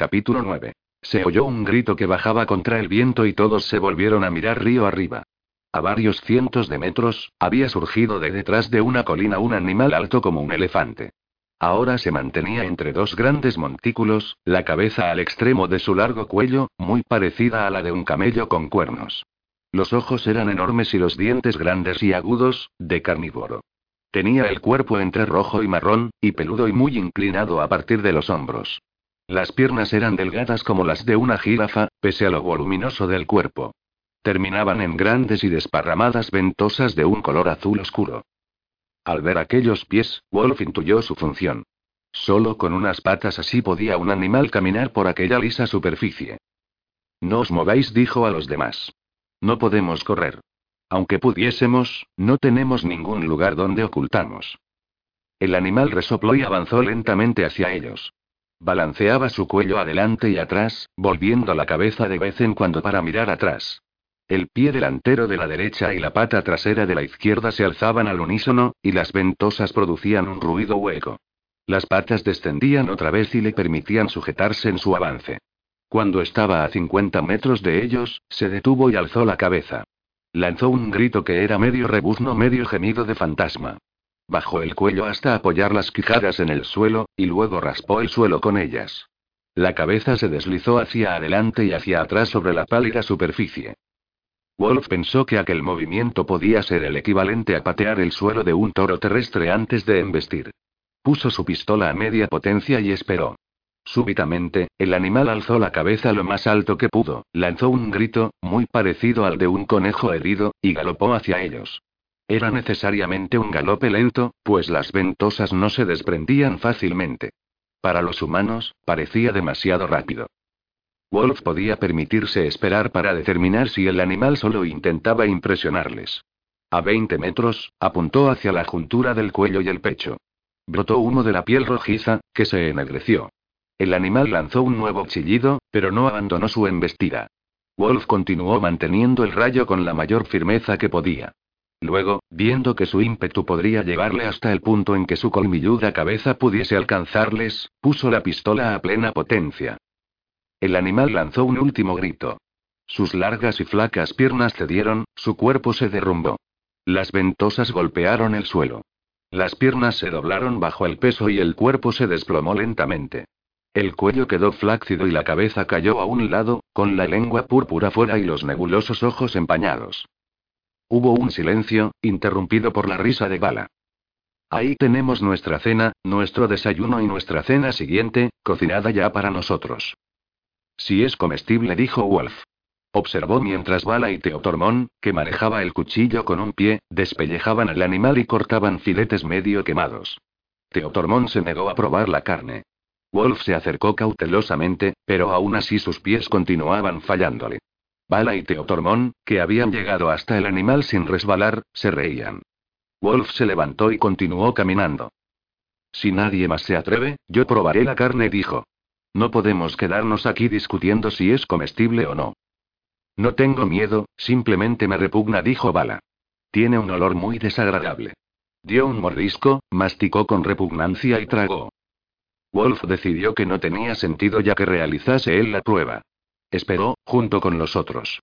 Capítulo 9. Se oyó un grito que bajaba contra el viento y todos se volvieron a mirar río arriba. A varios cientos de metros, había surgido de detrás de una colina un animal alto como un elefante. Ahora se mantenía entre dos grandes montículos, la cabeza al extremo de su largo cuello, muy parecida a la de un camello con cuernos. Los ojos eran enormes y los dientes grandes y agudos, de carnívoro. Tenía el cuerpo entre rojo y marrón, y peludo y muy inclinado a partir de los hombros. Las piernas eran delgadas como las de una jirafa, pese a lo voluminoso del cuerpo. Terminaban en grandes y desparramadas ventosas de un color azul oscuro. Al ver aquellos pies, Wolf intuyó su función. Solo con unas patas así podía un animal caminar por aquella lisa superficie. No os mováis, dijo a los demás. No podemos correr. Aunque pudiésemos, no tenemos ningún lugar donde ocultarnos. El animal resopló y avanzó lentamente hacia ellos. Balanceaba su cuello adelante y atrás, volviendo la cabeza de vez en cuando para mirar atrás. El pie delantero de la derecha y la pata trasera de la izquierda se alzaban al unísono, y las ventosas producían un ruido hueco. Las patas descendían otra vez y le permitían sujetarse en su avance. Cuando estaba a 50 metros de ellos, se detuvo y alzó la cabeza. Lanzó un grito que era medio rebuzno, medio gemido de fantasma. Bajó el cuello hasta apoyar las quijadas en el suelo, y luego raspó el suelo con ellas. La cabeza se deslizó hacia adelante y hacia atrás sobre la pálida superficie. Wolf pensó que aquel movimiento podía ser el equivalente a patear el suelo de un toro terrestre antes de embestir. Puso su pistola a media potencia y esperó. Súbitamente, el animal alzó la cabeza lo más alto que pudo, lanzó un grito, muy parecido al de un conejo herido, y galopó hacia ellos. Era necesariamente un galope lento, pues las ventosas no se desprendían fácilmente. Para los humanos, parecía demasiado rápido. Wolf podía permitirse esperar para determinar si el animal solo intentaba impresionarles. A 20 metros, apuntó hacia la juntura del cuello y el pecho. Brotó humo de la piel rojiza, que se ennegreció. El animal lanzó un nuevo chillido, pero no abandonó su embestida. Wolf continuó manteniendo el rayo con la mayor firmeza que podía. Luego, viendo que su ímpetu podría llevarle hasta el punto en que su colmilluda cabeza pudiese alcanzarles, puso la pistola a plena potencia. El animal lanzó un último grito. Sus largas y flacas piernas cedieron, su cuerpo se derrumbó. Las ventosas golpearon el suelo. Las piernas se doblaron bajo el peso y el cuerpo se desplomó lentamente. El cuello quedó flácido y la cabeza cayó a un lado, con la lengua púrpura fuera y los nebulosos ojos empañados. Hubo un silencio, interrumpido por la risa de Bala. Ahí tenemos nuestra cena, nuestro desayuno y nuestra cena siguiente, cocinada ya para nosotros. Si es comestible, dijo Wolf. Observó mientras Bala y Teotormón, que manejaba el cuchillo con un pie, despellejaban al animal y cortaban filetes medio quemados. Teotormón se negó a probar la carne. Wolf se acercó cautelosamente, pero aún así sus pies continuaban fallándole. Bala y Teotormón, que habían llegado hasta el animal sin resbalar, se reían. Wolf se levantó y continuó caminando. Si nadie más se atreve, yo probaré la carne, dijo. No podemos quedarnos aquí discutiendo si es comestible o no. No tengo miedo, simplemente me repugna, dijo Bala. Tiene un olor muy desagradable. Dio un mordisco, masticó con repugnancia y tragó. Wolf decidió que no tenía sentido ya que realizase él la prueba. Esperó, junto con los otros.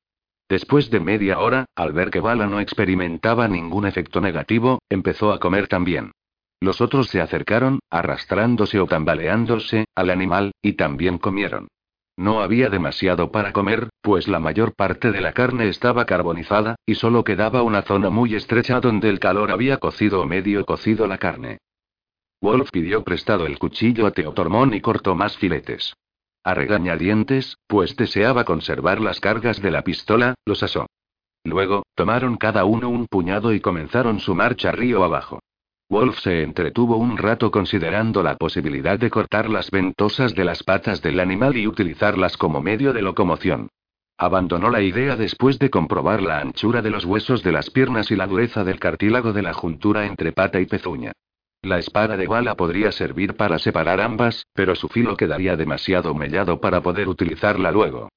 Después de media hora, al ver que Bala no experimentaba ningún efecto negativo, empezó a comer también. Los otros se acercaron, arrastrándose o tambaleándose, al animal, y también comieron. No había demasiado para comer, pues la mayor parte de la carne estaba carbonizada, y solo quedaba una zona muy estrecha donde el calor había cocido o medio cocido la carne. Wolf pidió prestado el cuchillo a Teotormón y cortó más filetes. A regañadientes, pues deseaba conservar las cargas de la pistola, los asó. Luego, tomaron cada uno un puñado y comenzaron su marcha río abajo. Wolf se entretuvo un rato considerando la posibilidad de cortar las ventosas de las patas del animal y utilizarlas como medio de locomoción. Abandonó la idea después de comprobar la anchura de los huesos de las piernas y la dureza del cartílago de la juntura entre pata y pezuña. La espada de bala podría servir para separar ambas, pero su filo quedaría demasiado mellado para poder utilizarla luego.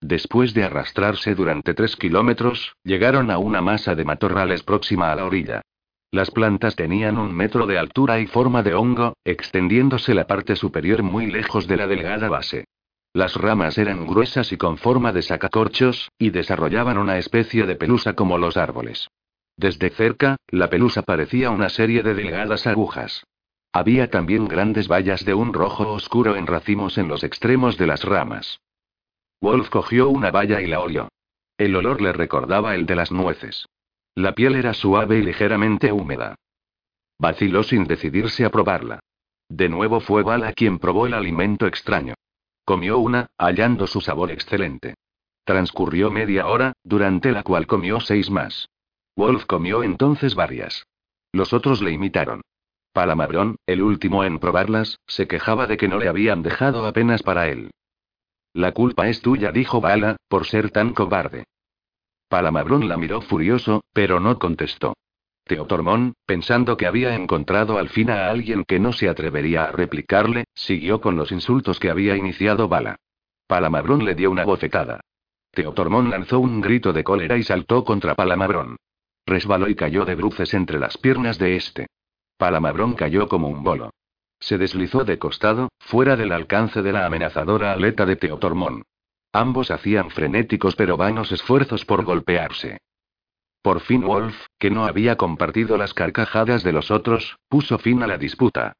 Después de arrastrarse durante tres kilómetros, llegaron a una masa de matorrales próxima a la orilla. Las plantas tenían un metro de altura y forma de hongo, extendiéndose la parte superior muy lejos de la delgada base. Las ramas eran gruesas y con forma de sacacorchos, y desarrollaban una especie de pelusa como los árboles. Desde cerca, la pelusa parecía una serie de delgadas agujas. Había también grandes bayas de un rojo oscuro en racimos en los extremos de las ramas. Wolf cogió una valla y la olió. El olor le recordaba el de las nueces. La piel era suave y ligeramente húmeda. Vaciló sin decidirse a probarla. De nuevo fue Bala quien probó el alimento extraño. Comió una, hallando su sabor excelente. Transcurrió media hora, durante la cual comió seis más. Wolf comió entonces varias. Los otros le imitaron. Palamabrón, el último en probarlas, se quejaba de que no le habían dejado apenas para él. La culpa es tuya, dijo Bala, por ser tan cobarde. Palamabrón la miró furioso, pero no contestó. Teotormón, pensando que había encontrado al fin a alguien que no se atrevería a replicarle, siguió con los insultos que había iniciado Bala. Palamabrón le dio una bofetada. Teotormón lanzó un grito de cólera y saltó contra Palamabrón. Resbaló y cayó de bruces entre las piernas de este. Palamabrón cayó como un bolo. Se deslizó de costado, fuera del alcance de la amenazadora aleta de Teotormón. Ambos hacían frenéticos pero vanos esfuerzos por golpearse. Por fin Wolf, que no había compartido las carcajadas de los otros, puso fin a la disputa.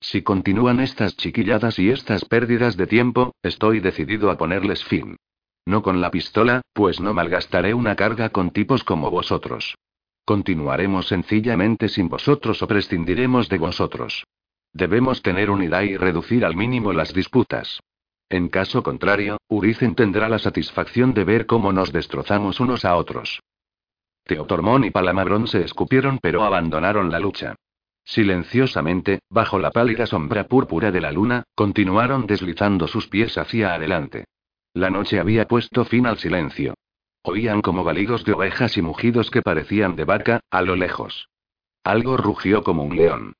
Si continúan estas chiquilladas y estas pérdidas de tiempo, estoy decidido a ponerles fin. No con la pistola, pues no malgastaré una carga con tipos como vosotros. Continuaremos sencillamente sin vosotros o prescindiremos de vosotros. Debemos tener unidad y reducir al mínimo las disputas. En caso contrario, Urizen tendrá la satisfacción de ver cómo nos destrozamos unos a otros. Teotormón y Palamabrón se escupieron pero abandonaron la lucha. Silenciosamente, bajo la pálida sombra púrpura de la luna, continuaron deslizando sus pies hacia adelante. La noche había puesto fin al silencio. Oían como balidos de ovejas y mugidos que parecían de vaca, a lo lejos. Algo rugió como un león.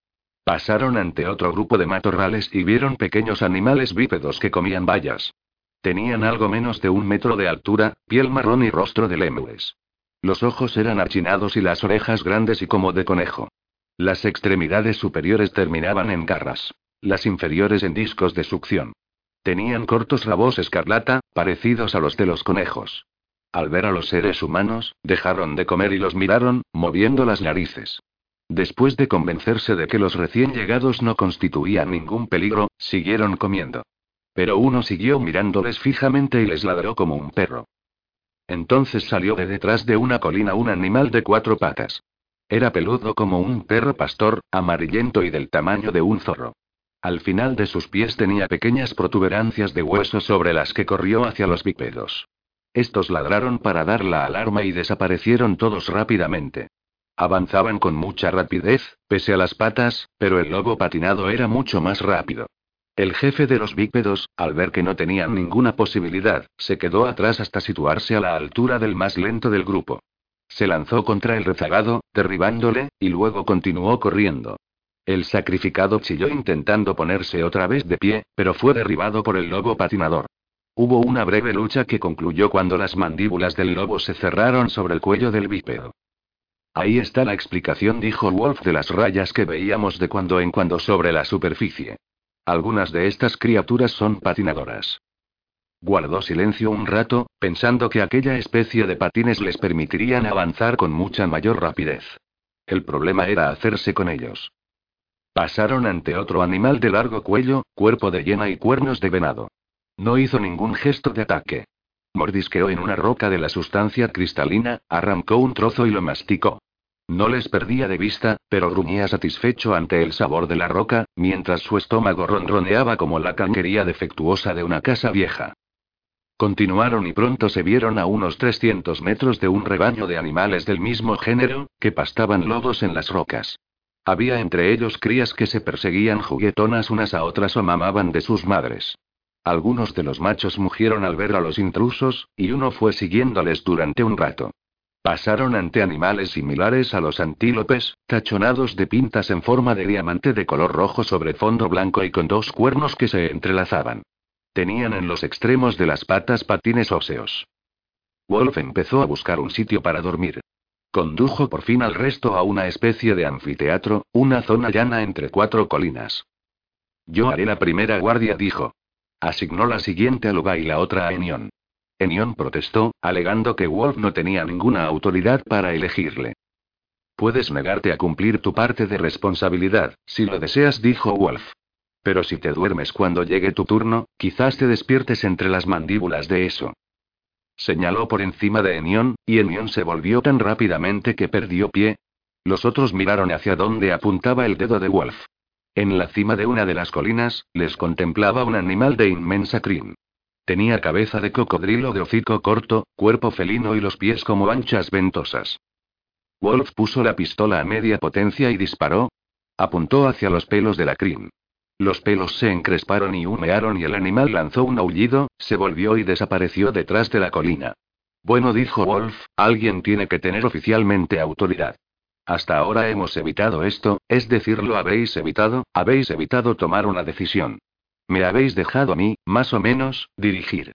Pasaron ante otro grupo de matorrales y vieron pequeños animales bípedos que comían bayas. Tenían algo menos de un metro de altura, piel marrón y rostro de lémules. Los ojos eran achinados y las orejas grandes y como de conejo. Las extremidades superiores terminaban en garras. Las inferiores en discos de succión. Tenían cortos rabos escarlata, parecidos a los de los conejos. Al ver a los seres humanos, dejaron de comer y los miraron, moviendo las narices. Después de convencerse de que los recién llegados no constituían ningún peligro, siguieron comiendo. Pero uno siguió mirándoles fijamente y les ladró como un perro. Entonces salió de detrás de una colina un animal de cuatro patas. Era peludo como un perro pastor, amarillento y del tamaño de un zorro. Al final de sus pies tenía pequeñas protuberancias de hueso sobre las que corrió hacia los bípedos. Estos ladraron para dar la alarma y desaparecieron todos rápidamente. Avanzaban con mucha rapidez, pese a las patas, pero el lobo patinado era mucho más rápido. El jefe de los bípedos, al ver que no tenían ninguna posibilidad, se quedó atrás hasta situarse a la altura del más lento del grupo. Se lanzó contra el rezagado, derribándole, y luego continuó corriendo. El sacrificado chilló intentando ponerse otra vez de pie, pero fue derribado por el lobo patinador. Hubo una breve lucha que concluyó cuando las mandíbulas del lobo se cerraron sobre el cuello del bípedo. Ahí está la explicación, dijo Wolf, de las rayas que veíamos de cuando en cuando sobre la superficie. Algunas de estas criaturas son patinadoras. Guardó silencio un rato, pensando que aquella especie de patines les permitirían avanzar con mucha mayor rapidez. El problema era hacerse con ellos. Pasaron ante otro animal de largo cuello, cuerpo de hiena y cuernos de venado. No hizo ningún gesto de ataque. Mordisqueó en una roca de la sustancia cristalina, arrancó un trozo y lo masticó. No les perdía de vista, pero gruñía satisfecho ante el sabor de la roca, mientras su estómago ronroneaba como la canquería defectuosa de una casa vieja. Continuaron y pronto se vieron a unos 300 metros de un rebaño de animales del mismo género, que pastaban lobos en las rocas. Había entre ellos crías que se perseguían juguetonas unas a otras o mamaban de sus madres. Algunos de los machos mugieron al ver a los intrusos, y uno fue siguiéndoles durante un rato. Pasaron ante animales similares a los antílopes, tachonados de pintas en forma de diamante de color rojo sobre fondo blanco y con dos cuernos que se entrelazaban. Tenían en los extremos de las patas patines óseos. Wolf empezó a buscar un sitio para dormir. Condujo por fin al resto a una especie de anfiteatro, una zona llana entre cuatro colinas. Yo haré la primera guardia, dijo. Asignó la siguiente a Luga y la otra a Enion. Enion protestó, alegando que Wolf no tenía ninguna autoridad para elegirle. Puedes negarte a cumplir tu parte de responsabilidad, si lo deseas, dijo Wolf. Pero si te duermes cuando llegue tu turno, quizás te despiertes entre las mandíbulas de eso. Señaló por encima de Enion, y Enion se volvió tan rápidamente que perdió pie. Los otros miraron hacia donde apuntaba el dedo de Wolf. En la cima de una de las colinas, les contemplaba un animal de inmensa crin. Tenía cabeza de cocodrilo de hocico corto, cuerpo felino y los pies como anchas ventosas. Wolf puso la pistola a media potencia y disparó. Apuntó hacia los pelos de la crin. Los pelos se encresparon y humearon y el animal lanzó un aullido, se volvió y desapareció detrás de la colina. Bueno, dijo Wolf, alguien tiene que tener oficialmente autoridad. Hasta ahora hemos evitado esto, es decir, lo habéis evitado, habéis evitado tomar una decisión. Me habéis dejado a mí, más o menos, dirigir.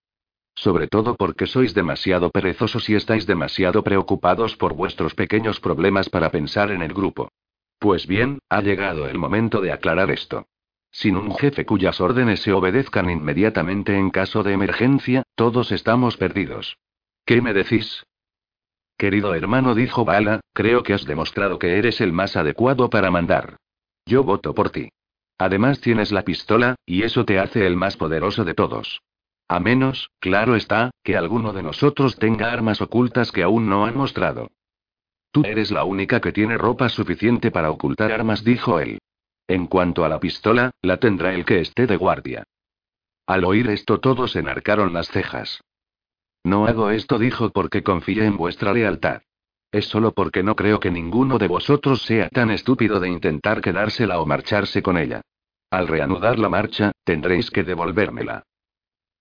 Sobre todo porque sois demasiado perezosos y estáis demasiado preocupados por vuestros pequeños problemas para pensar en el grupo. Pues bien, ha llegado el momento de aclarar esto. Sin un jefe cuyas órdenes se obedezcan inmediatamente en caso de emergencia, todos estamos perdidos. ¿Qué me decís? Querido hermano, dijo Bala, creo que has demostrado que eres el más adecuado para mandar. Yo voto por ti. Además tienes la pistola, y eso te hace el más poderoso de todos. A menos, claro está, que alguno de nosotros tenga armas ocultas que aún no han mostrado. Tú eres la única que tiene ropa suficiente para ocultar armas, dijo él. En cuanto a la pistola, la tendrá el que esté de guardia. Al oír esto todos enarcaron las cejas. No hago esto, dijo, porque confíe en vuestra lealtad. Es solo porque no creo que ninguno de vosotros sea tan estúpido de intentar quedársela o marcharse con ella. Al reanudar la marcha, tendréis que devolvérmela.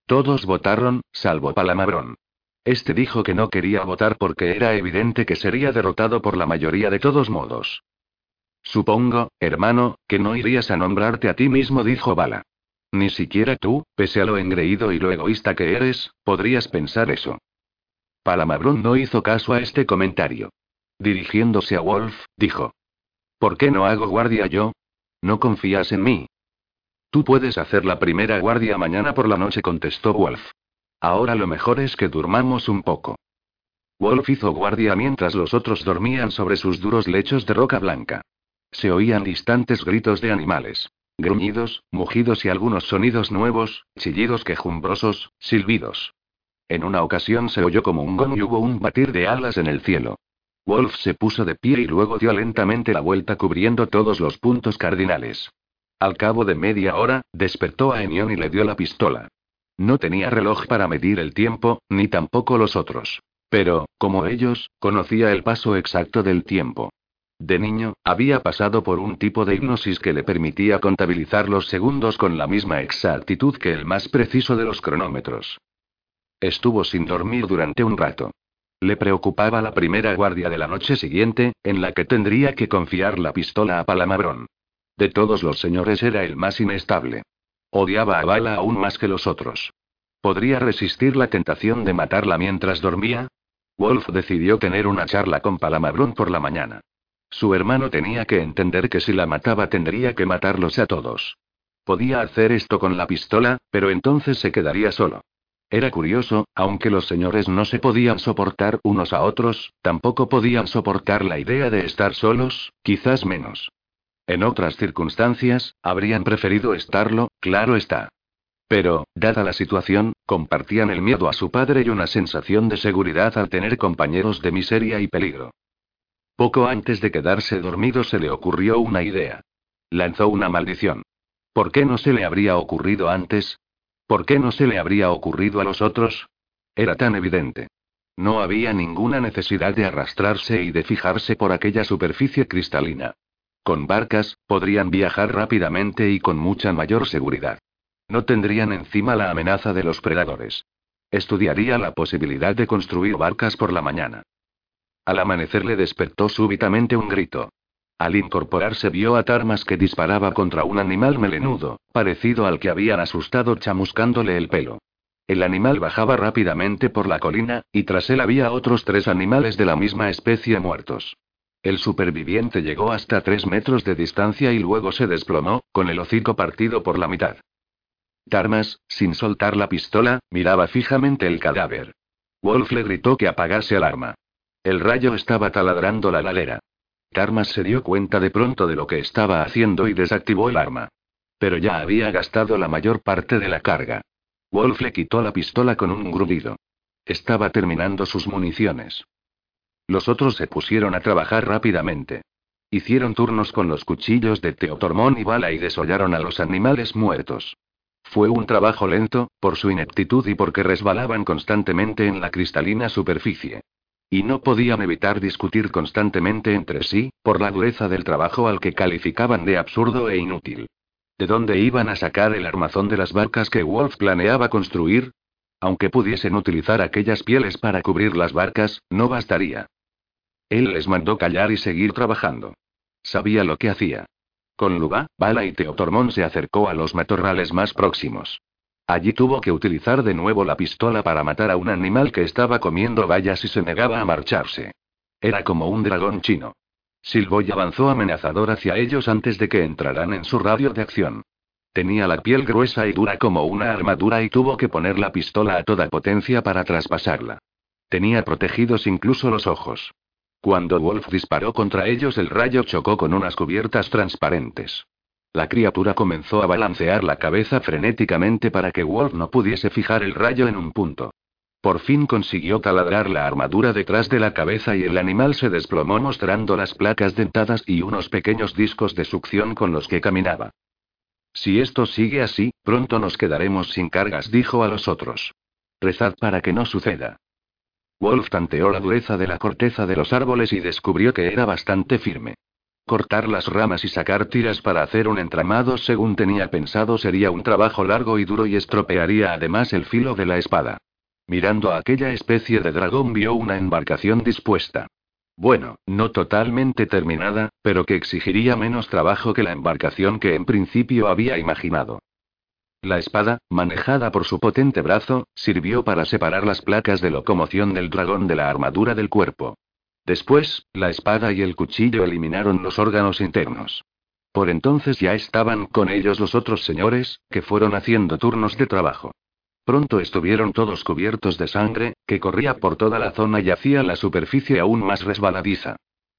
Todos votaron, salvo Palamabrón. Este dijo que no quería votar porque era evidente que sería derrotado por la mayoría de todos modos. Supongo, hermano, que no irías a nombrarte a ti mismo, dijo Bala. Ni siquiera tú, pese a lo engreído y lo egoísta que eres, podrías pensar eso. Palamabrón no hizo caso a este comentario. Dirigiéndose a Wolf, dijo. ¿Por qué no hago guardia yo? ¿No confías en mí? Tú puedes hacer la primera guardia mañana por la noche, contestó Wolf. Ahora lo mejor es que durmamos un poco. Wolf hizo guardia mientras los otros dormían sobre sus duros lechos de roca blanca. Se oían distantes gritos de animales. Gruñidos, mugidos y algunos sonidos nuevos, chillidos quejumbrosos, silbidos. En una ocasión se oyó como un gong y hubo un batir de alas en el cielo. Wolf se puso de pie y luego dio lentamente la vuelta cubriendo todos los puntos cardinales. Al cabo de media hora, despertó a Enion y le dio la pistola. No tenía reloj para medir el tiempo, ni tampoco los otros. Pero, como ellos, conocía el paso exacto del tiempo. De niño, había pasado por un tipo de hipnosis que le permitía contabilizar los segundos con la misma exactitud que el más preciso de los cronómetros. Estuvo sin dormir durante un rato. Le preocupaba la primera guardia de la noche siguiente, en la que tendría que confiar la pistola a Palamabrón. De todos los señores era el más inestable. Odiaba a Bala aún más que los otros. ¿Podría resistir la tentación de matarla mientras dormía? Wolf decidió tener una charla con Palamabrón por la mañana. Su hermano tenía que entender que si la mataba tendría que matarlos a todos. Podía hacer esto con la pistola, pero entonces se quedaría solo. Era curioso, aunque los señores no se podían soportar unos a otros, tampoco podían soportar la idea de estar solos, quizás menos. En otras circunstancias, habrían preferido estarlo, claro está. Pero, dada la situación, compartían el miedo a su padre y una sensación de seguridad al tener compañeros de miseria y peligro. Poco antes de quedarse dormido se le ocurrió una idea. Lanzó una maldición. ¿Por qué no se le habría ocurrido antes? ¿Por qué no se le habría ocurrido a los otros? Era tan evidente. No había ninguna necesidad de arrastrarse y de fijarse por aquella superficie cristalina. Con barcas, podrían viajar rápidamente y con mucha mayor seguridad. No tendrían encima la amenaza de los predadores. Estudiaría la posibilidad de construir barcas por la mañana. Al amanecer le despertó súbitamente un grito. Al incorporarse vio a Tarmas que disparaba contra un animal melenudo, parecido al que habían asustado chamuscándole el pelo. El animal bajaba rápidamente por la colina, y tras él había otros tres animales de la misma especie muertos. El superviviente llegó hasta tres metros de distancia y luego se desplomó, con el hocico partido por la mitad. Tarmas, sin soltar la pistola, miraba fijamente el cadáver. Wolf le gritó que apagase el arma. El rayo estaba taladrando la ladera. Tarmas se dio cuenta de pronto de lo que estaba haciendo y desactivó el arma. Pero ya había gastado la mayor parte de la carga. Wolf le quitó la pistola con un grudido. Estaba terminando sus municiones. Los otros se pusieron a trabajar rápidamente. Hicieron turnos con los cuchillos de Teotormón y bala y desollaron a los animales muertos. Fue un trabajo lento, por su ineptitud y porque resbalaban constantemente en la cristalina superficie. Y no podían evitar discutir constantemente entre sí, por la dureza del trabajo al que calificaban de absurdo e inútil. ¿De dónde iban a sacar el armazón de las barcas que Wolf planeaba construir? Aunque pudiesen utilizar aquellas pieles para cubrir las barcas, no bastaría. Él les mandó callar y seguir trabajando. Sabía lo que hacía. Con Luba, Bala y Teotormón se acercó a los matorrales más próximos. Allí tuvo que utilizar de nuevo la pistola para matar a un animal que estaba comiendo bayas y se negaba a marcharse. Era como un dragón chino. Silboy avanzó amenazador hacia ellos antes de que entraran en su radio de acción. Tenía la piel gruesa y dura como una armadura y tuvo que poner la pistola a toda potencia para traspasarla. Tenía protegidos incluso los ojos. Cuando Wolf disparó contra ellos el rayo chocó con unas cubiertas transparentes. La criatura comenzó a balancear la cabeza frenéticamente para que Wolf no pudiese fijar el rayo en un punto. Por fin consiguió taladrar la armadura detrás de la cabeza y el animal se desplomó mostrando las placas dentadas y unos pequeños discos de succión con los que caminaba. Si esto sigue así, pronto nos quedaremos sin cargas, dijo a los otros. Rezad para que no suceda. Wolf tanteó la dureza de la corteza de los árboles y descubrió que era bastante firme. Cortar las ramas y sacar tiras para hacer un entramado según tenía pensado sería un trabajo largo y duro y estropearía además el filo de la espada. Mirando a aquella especie de dragón vio una embarcación dispuesta. Bueno, no totalmente terminada, pero que exigiría menos trabajo que la embarcación que en principio había imaginado. La espada, manejada por su potente brazo, sirvió para separar las placas de locomoción del dragón de la armadura del cuerpo. Después, la espada y el cuchillo eliminaron los órganos internos. Por entonces ya estaban con ellos los otros señores, que fueron haciendo turnos de trabajo. Pronto estuvieron todos cubiertos de sangre, que corría por toda la zona y hacía la superficie aún más resbaladiza.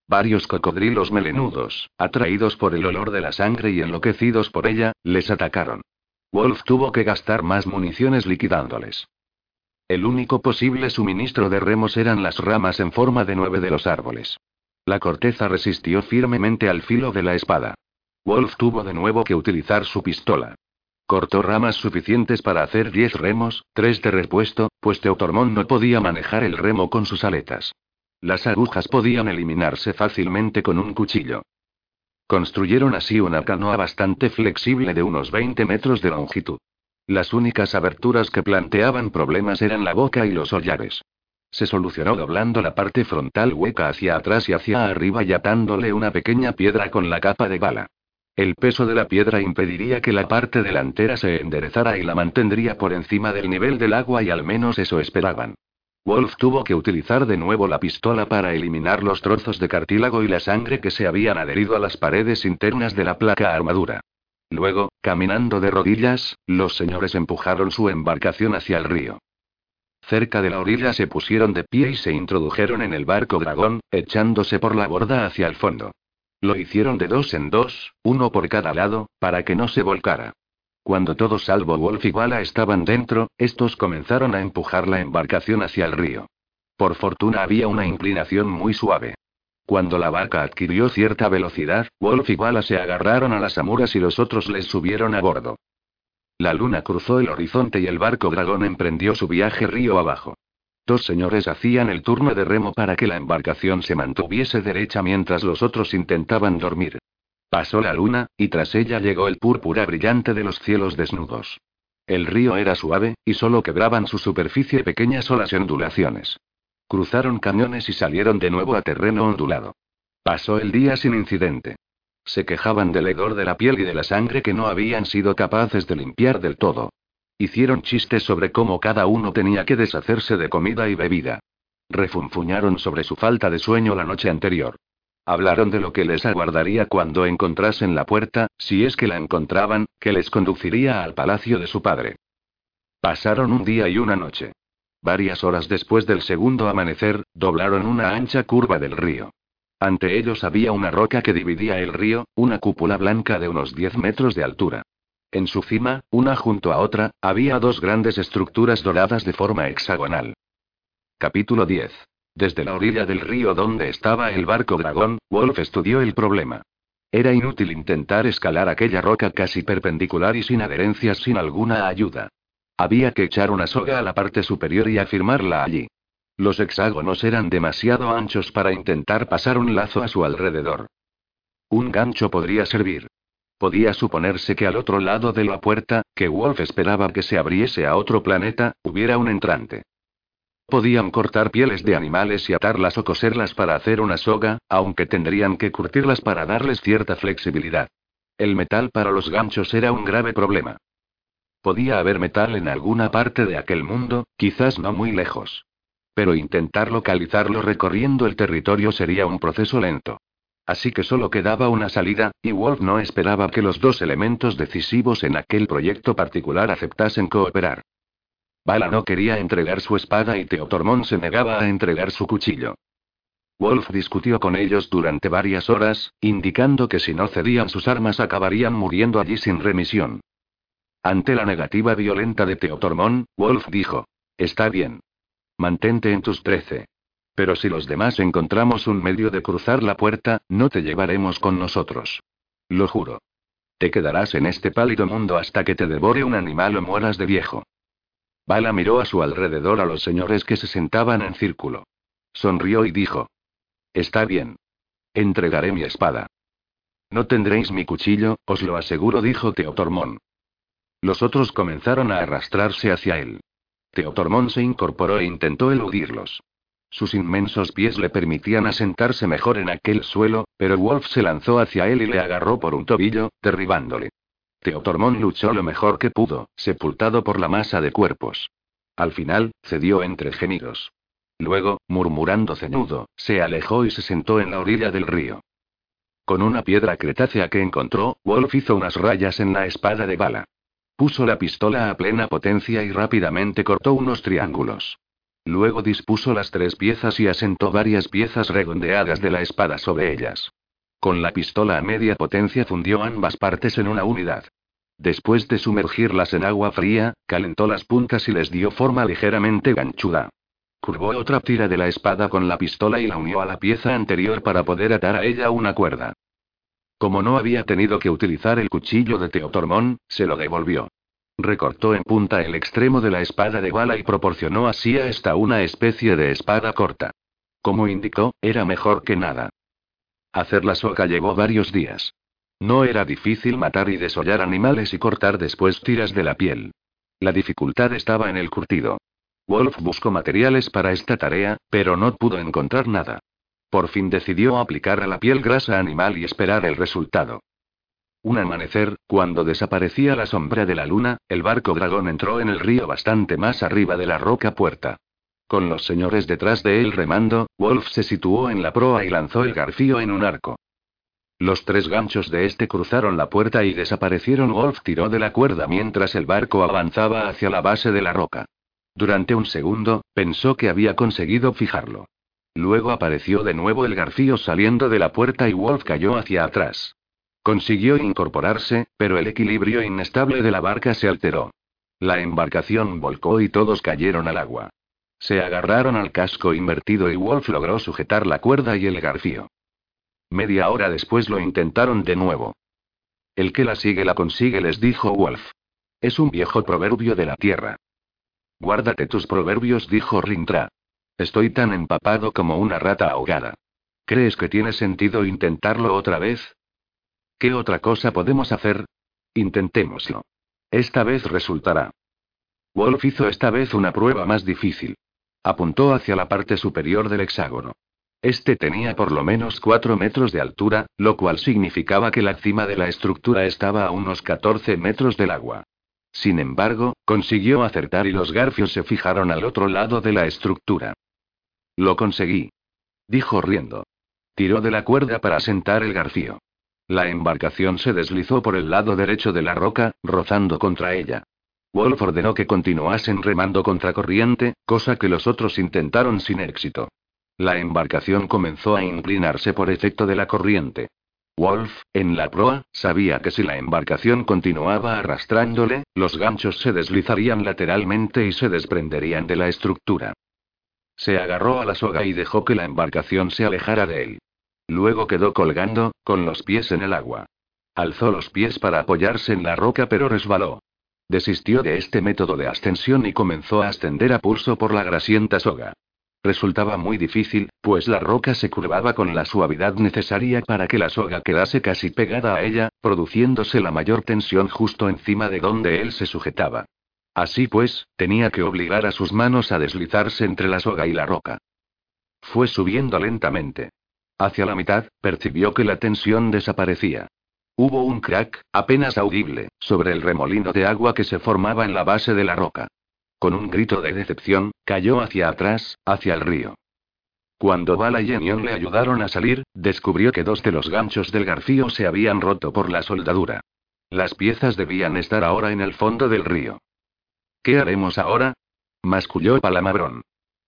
Varios cocodrilos melenudos, atraídos por el olor de la sangre y enloquecidos por ella, les atacaron. Wolf tuvo que gastar más municiones liquidándoles. El único posible suministro de remos eran las ramas en forma de nueve de los árboles. La corteza resistió firmemente al filo de la espada. Wolf tuvo de nuevo que utilizar su pistola. Cortó ramas suficientes para hacer diez remos, tres de repuesto, pues Teutormón no podía manejar el remo con sus aletas. Las agujas podían eliminarse fácilmente con un cuchillo. Construyeron así una canoa bastante flexible de unos 20 metros de longitud. Las únicas aberturas que planteaban problemas eran la boca y los hollares. Se solucionó doblando la parte frontal hueca hacia atrás y hacia arriba y atándole una pequeña piedra con la capa de bala. El peso de la piedra impediría que la parte delantera se enderezara y la mantendría por encima del nivel del agua y al menos eso esperaban. Wolf tuvo que utilizar de nuevo la pistola para eliminar los trozos de cartílago y la sangre que se habían adherido a las paredes internas de la placa armadura. Luego, caminando de rodillas, los señores empujaron su embarcación hacia el río. Cerca de la orilla se pusieron de pie y se introdujeron en el barco dragón, echándose por la borda hacia el fondo. Lo hicieron de dos en dos, uno por cada lado, para que no se volcara. Cuando todos salvo Wolf y Walla estaban dentro, estos comenzaron a empujar la embarcación hacia el río. Por fortuna había una inclinación muy suave. Cuando la barca adquirió cierta velocidad, Wolf y Walla se agarraron a las amuras y los otros les subieron a bordo. La luna cruzó el horizonte y el barco dragón emprendió su viaje río abajo. Dos señores hacían el turno de remo para que la embarcación se mantuviese derecha mientras los otros intentaban dormir. Pasó la luna, y tras ella llegó el púrpura brillante de los cielos desnudos. El río era suave, y solo quebraban su superficie pequeñas olas y ondulaciones. Cruzaron camiones y salieron de nuevo a terreno ondulado. Pasó el día sin incidente. Se quejaban del hedor de la piel y de la sangre que no habían sido capaces de limpiar del todo. Hicieron chistes sobre cómo cada uno tenía que deshacerse de comida y bebida. Refunfuñaron sobre su falta de sueño la noche anterior. Hablaron de lo que les aguardaría cuando encontrasen la puerta, si es que la encontraban, que les conduciría al palacio de su padre. Pasaron un día y una noche. Varias horas después del segundo amanecer, doblaron una ancha curva del río. Ante ellos había una roca que dividía el río, una cúpula blanca de unos 10 metros de altura. En su cima, una junto a otra, había dos grandes estructuras doradas de forma hexagonal. Capítulo 10. Desde la orilla del río donde estaba el barco dragón, Wolf estudió el problema. Era inútil intentar escalar aquella roca casi perpendicular y sin adherencias sin alguna ayuda. Había que echar una soga a la parte superior y afirmarla allí. Los hexágonos eran demasiado anchos para intentar pasar un lazo a su alrededor. Un gancho podría servir. Podía suponerse que al otro lado de la puerta, que Wolf esperaba que se abriese a otro planeta, hubiera un entrante. Podían cortar pieles de animales y atarlas o coserlas para hacer una soga, aunque tendrían que curtirlas para darles cierta flexibilidad. El metal para los ganchos era un grave problema. Podía haber metal en alguna parte de aquel mundo, quizás no muy lejos. Pero intentar localizarlo recorriendo el territorio sería un proceso lento. Así que solo quedaba una salida, y Wolf no esperaba que los dos elementos decisivos en aquel proyecto particular aceptasen cooperar. Bala no quería entregar su espada y Teotormón se negaba a entregar su cuchillo. Wolf discutió con ellos durante varias horas, indicando que si no cedían sus armas acabarían muriendo allí sin remisión. Ante la negativa violenta de Teotormón, Wolf dijo: Está bien. Mantente en tus trece. Pero si los demás encontramos un medio de cruzar la puerta, no te llevaremos con nosotros. Lo juro. Te quedarás en este pálido mundo hasta que te devore un animal o mueras de viejo. Bala miró a su alrededor a los señores que se sentaban en círculo. Sonrió y dijo. Está bien. Entregaré mi espada. No tendréis mi cuchillo, os lo aseguro, dijo Teotormón. Los otros comenzaron a arrastrarse hacia él. Teotormón se incorporó e intentó eludirlos. Sus inmensos pies le permitían asentarse mejor en aquel suelo, pero Wolf se lanzó hacia él y le agarró por un tobillo, derribándole. Teotormón luchó lo mejor que pudo, sepultado por la masa de cuerpos. Al final, cedió entre gemidos. Luego, murmurando ceñudo, se alejó y se sentó en la orilla del río. Con una piedra cretácea que encontró, Wolf hizo unas rayas en la espada de bala. Puso la pistola a plena potencia y rápidamente cortó unos triángulos. Luego dispuso las tres piezas y asentó varias piezas redondeadas de la espada sobre ellas. Con la pistola a media potencia fundió ambas partes en una unidad. Después de sumergirlas en agua fría, calentó las puntas y les dio forma ligeramente ganchuda. Curvó otra tira de la espada con la pistola y la unió a la pieza anterior para poder atar a ella una cuerda. Como no había tenido que utilizar el cuchillo de Teotormón, se lo devolvió. Recortó en punta el extremo de la espada de bala y proporcionó así a esta una especie de espada corta. Como indicó, era mejor que nada. Hacer la soga llevó varios días. No era difícil matar y desollar animales y cortar después tiras de la piel. La dificultad estaba en el curtido. Wolf buscó materiales para esta tarea, pero no pudo encontrar nada. Por fin decidió aplicar a la piel grasa animal y esperar el resultado. Un amanecer, cuando desaparecía la sombra de la luna, el barco dragón entró en el río bastante más arriba de la roca puerta. Con los señores detrás de él remando, Wolf se situó en la proa y lanzó el garfío en un arco. Los tres ganchos de este cruzaron la puerta y desaparecieron. Wolf tiró de la cuerda mientras el barco avanzaba hacia la base de la roca. Durante un segundo, pensó que había conseguido fijarlo. Luego apareció de nuevo el garfío saliendo de la puerta y Wolf cayó hacia atrás. Consiguió incorporarse, pero el equilibrio inestable de la barca se alteró. La embarcación volcó y todos cayeron al agua. Se agarraron al casco invertido y Wolf logró sujetar la cuerda y el garfío. Media hora después lo intentaron de nuevo. El que la sigue la consigue, les dijo Wolf. Es un viejo proverbio de la tierra. Guárdate tus proverbios, dijo Rintra. Estoy tan empapado como una rata ahogada. ¿Crees que tiene sentido intentarlo otra vez? ¿Qué otra cosa podemos hacer? Intentémoslo. Esta vez resultará. Wolf hizo esta vez una prueba más difícil. Apuntó hacia la parte superior del hexágono. Este tenía por lo menos 4 metros de altura, lo cual significaba que la cima de la estructura estaba a unos 14 metros del agua. Sin embargo, consiguió acertar y los garfios se fijaron al otro lado de la estructura. Lo conseguí. Dijo riendo. Tiró de la cuerda para sentar el garfío. La embarcación se deslizó por el lado derecho de la roca, rozando contra ella. Wolf ordenó que continuasen remando contra corriente, cosa que los otros intentaron sin éxito. La embarcación comenzó a inclinarse por efecto de la corriente. Wolf, en la proa, sabía que si la embarcación continuaba arrastrándole, los ganchos se deslizarían lateralmente y se desprenderían de la estructura. Se agarró a la soga y dejó que la embarcación se alejara de él. Luego quedó colgando, con los pies en el agua. Alzó los pies para apoyarse en la roca pero resbaló. Desistió de este método de ascensión y comenzó a ascender a pulso por la grasienta soga. Resultaba muy difícil, pues la roca se curvaba con la suavidad necesaria para que la soga quedase casi pegada a ella, produciéndose la mayor tensión justo encima de donde él se sujetaba. Así pues, tenía que obligar a sus manos a deslizarse entre la soga y la roca. Fue subiendo lentamente. Hacia la mitad, percibió que la tensión desaparecía. Hubo un crack, apenas audible, sobre el remolino de agua que se formaba en la base de la roca. Con un grito de decepción, cayó hacia atrás, hacia el río. Cuando Bala y Enion le ayudaron a salir, descubrió que dos de los ganchos del garfío se habían roto por la soldadura. Las piezas debían estar ahora en el fondo del río. ¿Qué haremos ahora? masculló Palamabrón.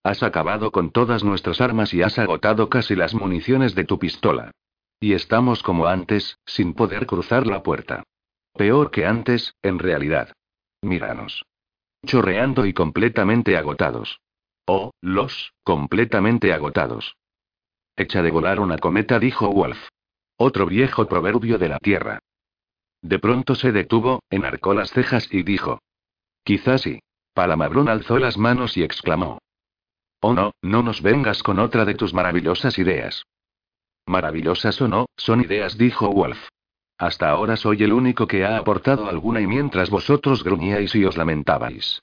Has acabado con todas nuestras armas y has agotado casi las municiones de tu pistola. Y estamos como antes, sin poder cruzar la puerta. Peor que antes, en realidad. Míranos. Chorreando y completamente agotados. Oh, los, completamente agotados. Echa de volar una cometa, dijo Wolf. Otro viejo proverbio de la Tierra. De pronto se detuvo, enarcó las cejas y dijo. Quizás sí. Palamabrón alzó las manos y exclamó. Oh no, no nos vengas con otra de tus maravillosas ideas. Maravillosas o no, son ideas, dijo Wolf. Hasta ahora soy el único que ha aportado alguna y mientras vosotros gruñíais y os lamentabais.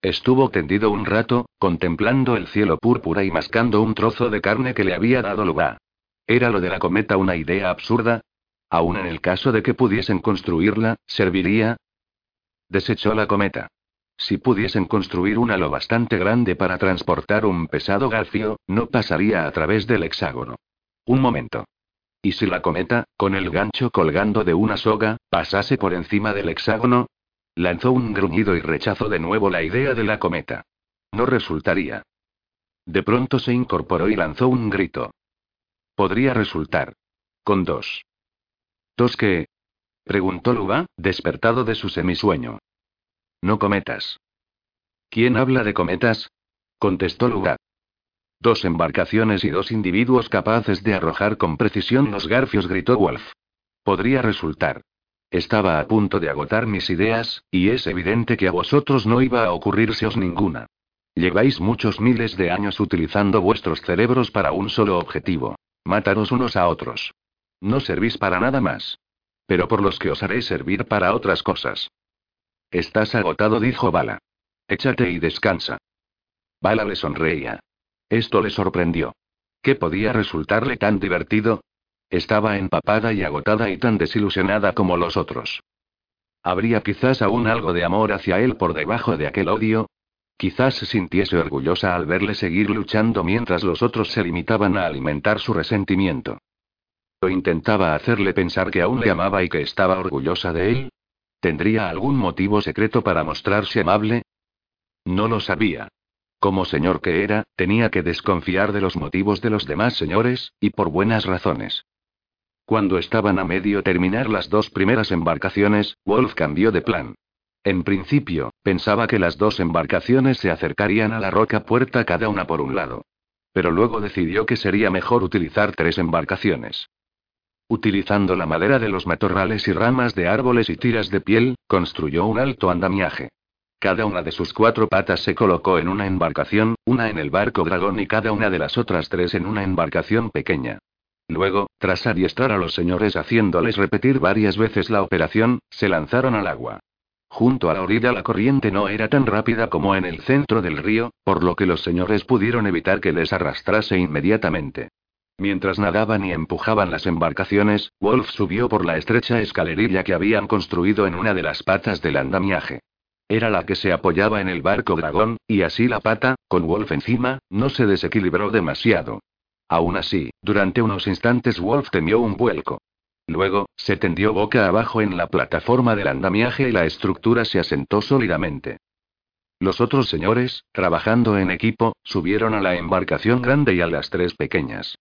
Estuvo tendido un rato, contemplando el cielo púrpura y mascando un trozo de carne que le había dado lugar. ¿Era lo de la cometa una idea absurda? Aún en el caso de que pudiesen construirla, ¿serviría? Desechó la cometa. Si pudiesen construir una lo bastante grande para transportar un pesado garfio, no pasaría a través del hexágono. Un momento. ¿Y si la cometa, con el gancho colgando de una soga, pasase por encima del hexágono? Lanzó un gruñido y rechazó de nuevo la idea de la cometa. No resultaría. De pronto se incorporó y lanzó un grito. Podría resultar. Con dos. ¿Dos qué? Preguntó Luba, despertado de su semisueño. No cometas. ¿Quién habla de cometas? contestó Luba. Dos embarcaciones y dos individuos capaces de arrojar con precisión los garfios, gritó Wolf. Podría resultar. Estaba a punto de agotar mis ideas, y es evidente que a vosotros no iba a ocurrírseos ninguna. Lleváis muchos miles de años utilizando vuestros cerebros para un solo objetivo: mataros unos a otros. No servís para nada más. Pero por los que os haré servir para otras cosas. Estás agotado, dijo Bala. Échate y descansa. Bala le sonreía. Esto le sorprendió. ¿Qué podía resultarle tan divertido? Estaba empapada y agotada y tan desilusionada como los otros. ¿Habría quizás aún algo de amor hacia él por debajo de aquel odio? Quizás se sintiese orgullosa al verle seguir luchando mientras los otros se limitaban a alimentar su resentimiento. ¿O intentaba hacerle pensar que aún le amaba y que estaba orgullosa de él? ¿Tendría algún motivo secreto para mostrarse amable? No lo sabía. Como señor que era, tenía que desconfiar de los motivos de los demás señores, y por buenas razones. Cuando estaban a medio terminar las dos primeras embarcaciones, Wolf cambió de plan. En principio, pensaba que las dos embarcaciones se acercarían a la roca puerta cada una por un lado. Pero luego decidió que sería mejor utilizar tres embarcaciones. Utilizando la madera de los matorrales y ramas de árboles y tiras de piel, construyó un alto andamiaje. Cada una de sus cuatro patas se colocó en una embarcación, una en el barco dragón y cada una de las otras tres en una embarcación pequeña. Luego, tras adiestrar a los señores haciéndoles repetir varias veces la operación, se lanzaron al agua. Junto a la orilla la corriente no era tan rápida como en el centro del río, por lo que los señores pudieron evitar que les arrastrase inmediatamente. Mientras nadaban y empujaban las embarcaciones, Wolf subió por la estrecha escalerilla que habían construido en una de las patas del andamiaje. Era la que se apoyaba en el barco dragón, y así la pata, con Wolf encima, no se desequilibró demasiado. Aún así, durante unos instantes Wolf temió un vuelco. Luego, se tendió boca abajo en la plataforma del andamiaje y la estructura se asentó sólidamente. Los otros señores, trabajando en equipo, subieron a la embarcación grande y a las tres pequeñas.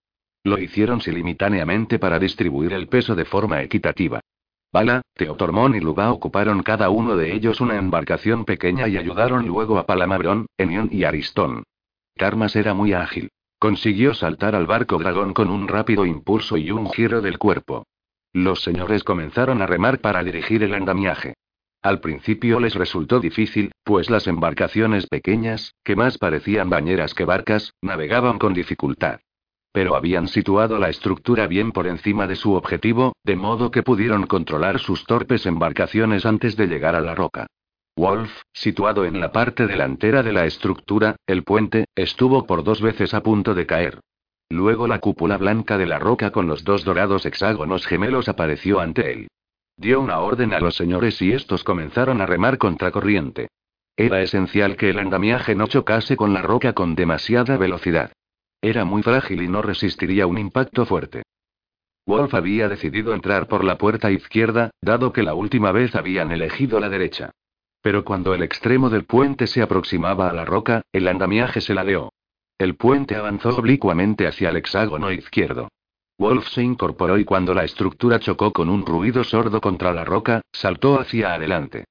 Lo hicieron simultáneamente para distribuir el peso de forma equitativa. Bala, Teotormón y Luba ocuparon cada uno de ellos una embarcación pequeña y ayudaron luego a Palamabrón, Enion y Aristón. Karmas era muy ágil. Consiguió saltar al barco dragón con un rápido impulso y un giro del cuerpo. Los señores comenzaron a remar para dirigir el andamiaje. Al principio les resultó difícil, pues las embarcaciones pequeñas, que más parecían bañeras que barcas, navegaban con dificultad. Pero habían situado la estructura bien por encima de su objetivo, de modo que pudieron controlar sus torpes embarcaciones antes de llegar a la roca. Wolf, situado en la parte delantera de la estructura, el puente, estuvo por dos veces a punto de caer. Luego la cúpula blanca de la roca con los dos dorados hexágonos gemelos apareció ante él. Dio una orden a los señores y estos comenzaron a remar contracorriente. Era esencial que el andamiaje no chocase con la roca con demasiada velocidad. Era muy frágil y no resistiría un impacto fuerte. Wolf había decidido entrar por la puerta izquierda, dado que la última vez habían elegido la derecha. Pero cuando el extremo del puente se aproximaba a la roca, el andamiaje se ladeó. El puente avanzó oblicuamente hacia el hexágono izquierdo. Wolf se incorporó y cuando la estructura chocó con un ruido sordo contra la roca, saltó hacia adelante.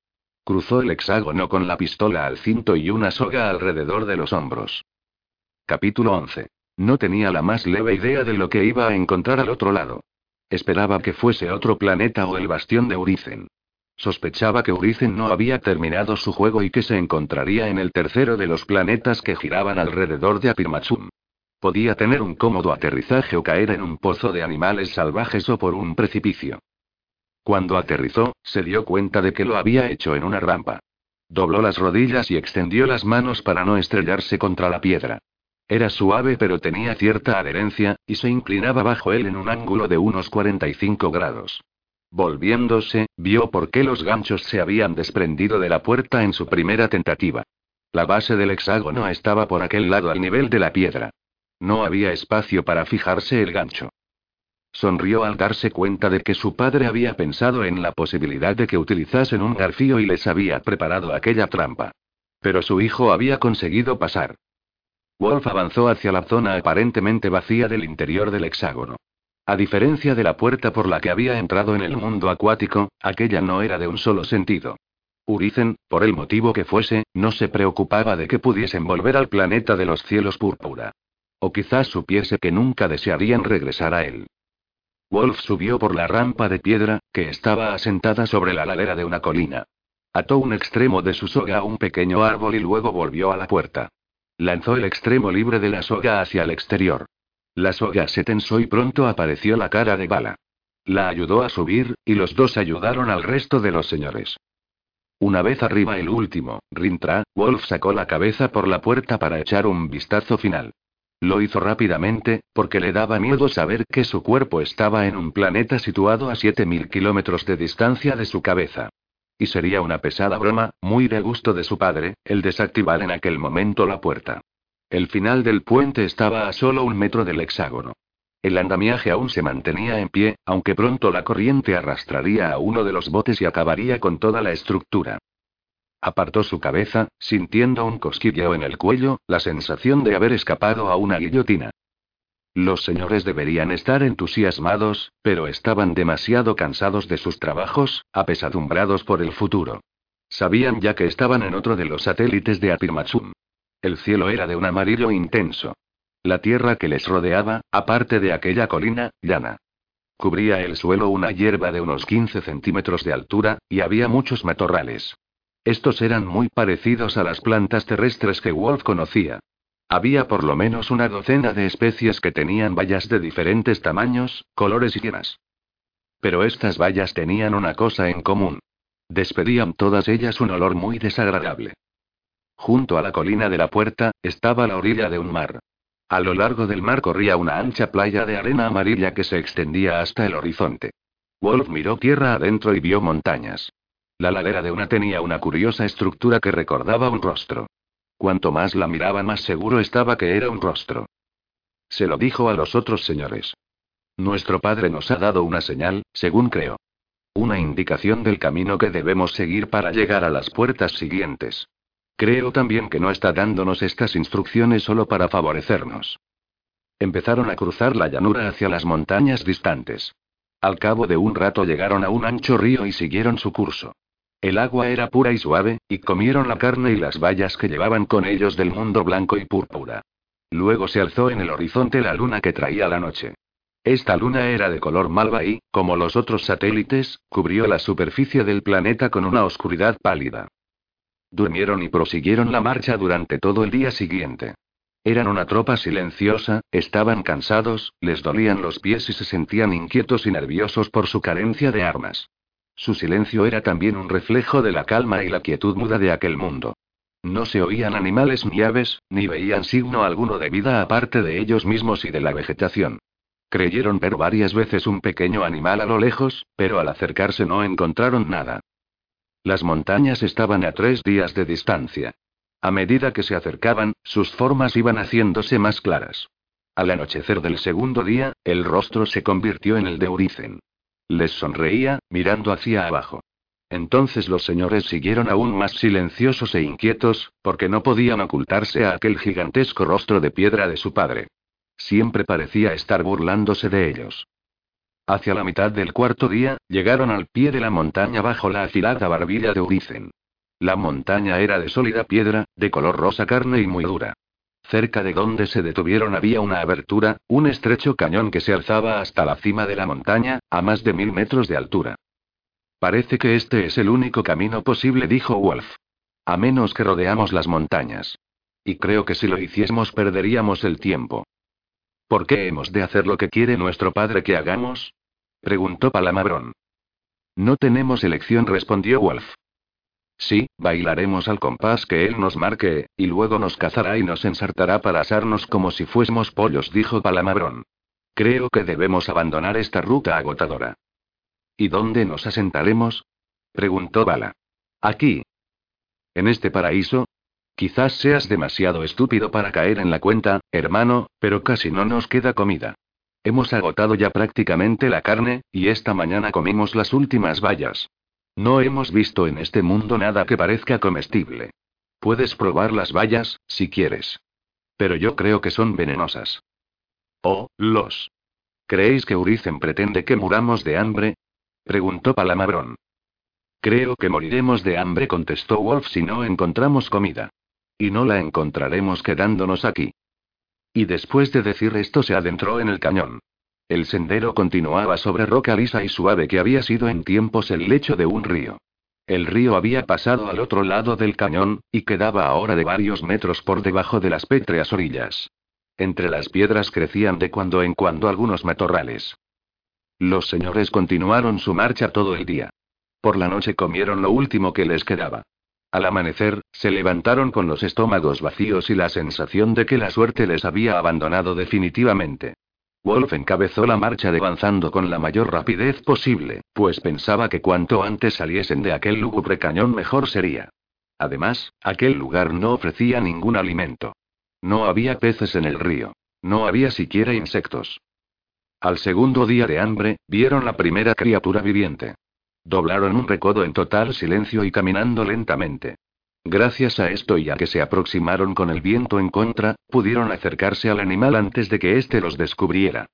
Cruzó el hexágono con la pistola al cinto y una soga alrededor de los hombros. Capítulo 11. No tenía la más leve idea de lo que iba a encontrar al otro lado. Esperaba que fuese otro planeta o el bastión de Urizen. Sospechaba que Urizen no había terminado su juego y que se encontraría en el tercero de los planetas que giraban alrededor de Apirmachum. Podía tener un cómodo aterrizaje o caer en un pozo de animales salvajes o por un precipicio. Cuando aterrizó, se dio cuenta de que lo había hecho en una rampa. Dobló las rodillas y extendió las manos para no estrellarse contra la piedra. Era suave pero tenía cierta adherencia, y se inclinaba bajo él en un ángulo de unos 45 grados. Volviéndose, vio por qué los ganchos se habían desprendido de la puerta en su primera tentativa. La base del hexágono estaba por aquel lado al nivel de la piedra. No había espacio para fijarse el gancho. Sonrió al darse cuenta de que su padre había pensado en la posibilidad de que utilizasen un garfío y les había preparado aquella trampa. Pero su hijo había conseguido pasar. Wolf avanzó hacia la zona aparentemente vacía del interior del hexágono. A diferencia de la puerta por la que había entrado en el mundo acuático, aquella no era de un solo sentido. Urizen, por el motivo que fuese, no se preocupaba de que pudiesen volver al planeta de los cielos púrpura. O quizás supiese que nunca desearían regresar a él. Wolf subió por la rampa de piedra, que estaba asentada sobre la ladera de una colina. Ató un extremo de su soga a un pequeño árbol y luego volvió a la puerta. Lanzó el extremo libre de la soga hacia el exterior. La soga se tensó y pronto apareció la cara de Bala. La ayudó a subir, y los dos ayudaron al resto de los señores. Una vez arriba el último, Rintra, Wolf sacó la cabeza por la puerta para echar un vistazo final. Lo hizo rápidamente, porque le daba miedo saber que su cuerpo estaba en un planeta situado a 7000 kilómetros de distancia de su cabeza. Y sería una pesada broma, muy de gusto de su padre, el desactivar en aquel momento la puerta. El final del puente estaba a solo un metro del hexágono. El andamiaje aún se mantenía en pie, aunque pronto la corriente arrastraría a uno de los botes y acabaría con toda la estructura. Apartó su cabeza, sintiendo un cosquilleo en el cuello, la sensación de haber escapado a una guillotina. Los señores deberían estar entusiasmados, pero estaban demasiado cansados de sus trabajos, apesadumbrados por el futuro. Sabían ya que estaban en otro de los satélites de Apirmachum. El cielo era de un amarillo intenso. La tierra que les rodeaba, aparte de aquella colina, llana. Cubría el suelo una hierba de unos 15 centímetros de altura, y había muchos matorrales. Estos eran muy parecidos a las plantas terrestres que Wolf conocía. Había por lo menos una docena de especies que tenían bayas de diferentes tamaños, colores y llenas. Pero estas bayas tenían una cosa en común. Despedían todas ellas un olor muy desagradable. Junto a la colina de la puerta, estaba la orilla de un mar. A lo largo del mar corría una ancha playa de arena amarilla que se extendía hasta el horizonte. Wolf miró tierra adentro y vio montañas. La ladera de una tenía una curiosa estructura que recordaba un rostro. Cuanto más la miraba más seguro estaba que era un rostro. Se lo dijo a los otros señores. Nuestro padre nos ha dado una señal, según creo. Una indicación del camino que debemos seguir para llegar a las puertas siguientes. Creo también que no está dándonos estas instrucciones solo para favorecernos. Empezaron a cruzar la llanura hacia las montañas distantes. Al cabo de un rato llegaron a un ancho río y siguieron su curso. El agua era pura y suave, y comieron la carne y las bayas que llevaban con ellos del mundo blanco y púrpura. Luego se alzó en el horizonte la luna que traía la noche. Esta luna era de color malva y, como los otros satélites, cubrió la superficie del planeta con una oscuridad pálida. Durmieron y prosiguieron la marcha durante todo el día siguiente. Eran una tropa silenciosa, estaban cansados, les dolían los pies y se sentían inquietos y nerviosos por su carencia de armas. Su silencio era también un reflejo de la calma y la quietud muda de aquel mundo. No se oían animales ni aves, ni veían signo alguno de vida aparte de ellos mismos y de la vegetación. Creyeron ver varias veces un pequeño animal a lo lejos, pero al acercarse no encontraron nada. Las montañas estaban a tres días de distancia. A medida que se acercaban, sus formas iban haciéndose más claras. Al anochecer del segundo día, el rostro se convirtió en el de Uricen. Les sonreía, mirando hacia abajo. Entonces los señores siguieron aún más silenciosos e inquietos, porque no podían ocultarse a aquel gigantesco rostro de piedra de su padre. Siempre parecía estar burlándose de ellos. Hacia la mitad del cuarto día, llegaron al pie de la montaña bajo la afilada barbilla de Uricen. La montaña era de sólida piedra, de color rosa carne y muy dura. Cerca de donde se detuvieron había una abertura, un estrecho cañón que se alzaba hasta la cima de la montaña, a más de mil metros de altura. Parece que este es el único camino posible, dijo Wolf. A menos que rodeamos las montañas. Y creo que si lo hiciésemos perderíamos el tiempo. ¿Por qué hemos de hacer lo que quiere nuestro padre que hagamos? preguntó Palamabrón. No tenemos elección, respondió Wolf. Sí, bailaremos al compás que él nos marque, y luego nos cazará y nos ensartará para asarnos como si fuésemos pollos, dijo Palamabrón. Creo que debemos abandonar esta ruta agotadora. ¿Y dónde nos asentaremos? preguntó Bala. Aquí. ¿En este paraíso? Quizás seas demasiado estúpido para caer en la cuenta, hermano, pero casi no nos queda comida. Hemos agotado ya prácticamente la carne, y esta mañana comimos las últimas bayas. No hemos visto en este mundo nada que parezca comestible. Puedes probar las bayas, si quieres. Pero yo creo que son venenosas. Oh, los. ¿Creéis que Uricen pretende que muramos de hambre? preguntó Palamabrón. Creo que moriremos de hambre, contestó Wolf si no encontramos comida. Y no la encontraremos quedándonos aquí. Y después de decir esto se adentró en el cañón. El sendero continuaba sobre roca lisa y suave que había sido en tiempos el lecho de un río. El río había pasado al otro lado del cañón, y quedaba ahora de varios metros por debajo de las pétreas orillas. Entre las piedras crecían de cuando en cuando algunos matorrales. Los señores continuaron su marcha todo el día. Por la noche comieron lo último que les quedaba. Al amanecer, se levantaron con los estómagos vacíos y la sensación de que la suerte les había abandonado definitivamente. Wolf encabezó la marcha avanzando con la mayor rapidez posible, pues pensaba que cuanto antes saliesen de aquel lúgubre cañón mejor sería. Además, aquel lugar no ofrecía ningún alimento. No había peces en el río. No había siquiera insectos. Al segundo día de hambre, vieron la primera criatura viviente. Doblaron un recodo en total silencio y caminando lentamente. Gracias a esto y a que se aproximaron con el viento en contra, pudieron acercarse al animal antes de que éste los descubriera.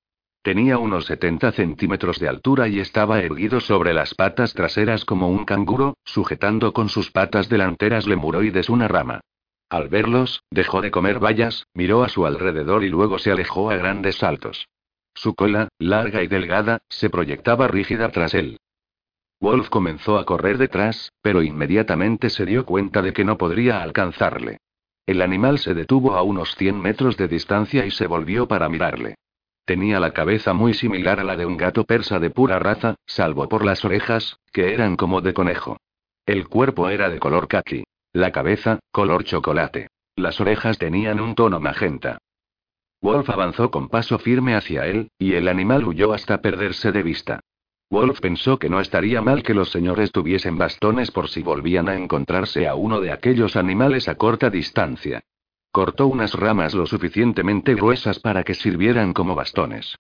Tenía unos 70 centímetros de altura y estaba erguido sobre las patas traseras como un canguro, sujetando con sus patas delanteras lemuroides una rama. Al verlos, dejó de comer bayas, miró a su alrededor y luego se alejó a grandes saltos. Su cola, larga y delgada, se proyectaba rígida tras él. Wolf comenzó a correr detrás, pero inmediatamente se dio cuenta de que no podría alcanzarle. El animal se detuvo a unos 100 metros de distancia y se volvió para mirarle. Tenía la cabeza muy similar a la de un gato persa de pura raza, salvo por las orejas, que eran como de conejo. El cuerpo era de color kaki. La cabeza, color chocolate. Las orejas tenían un tono magenta. Wolf avanzó con paso firme hacia él, y el animal huyó hasta perderse de vista. Wolf pensó que no estaría mal que los señores tuviesen bastones por si volvían a encontrarse a uno de aquellos animales a corta distancia. cortó unas ramas lo suficientemente gruesas para que sirvieran como bastones.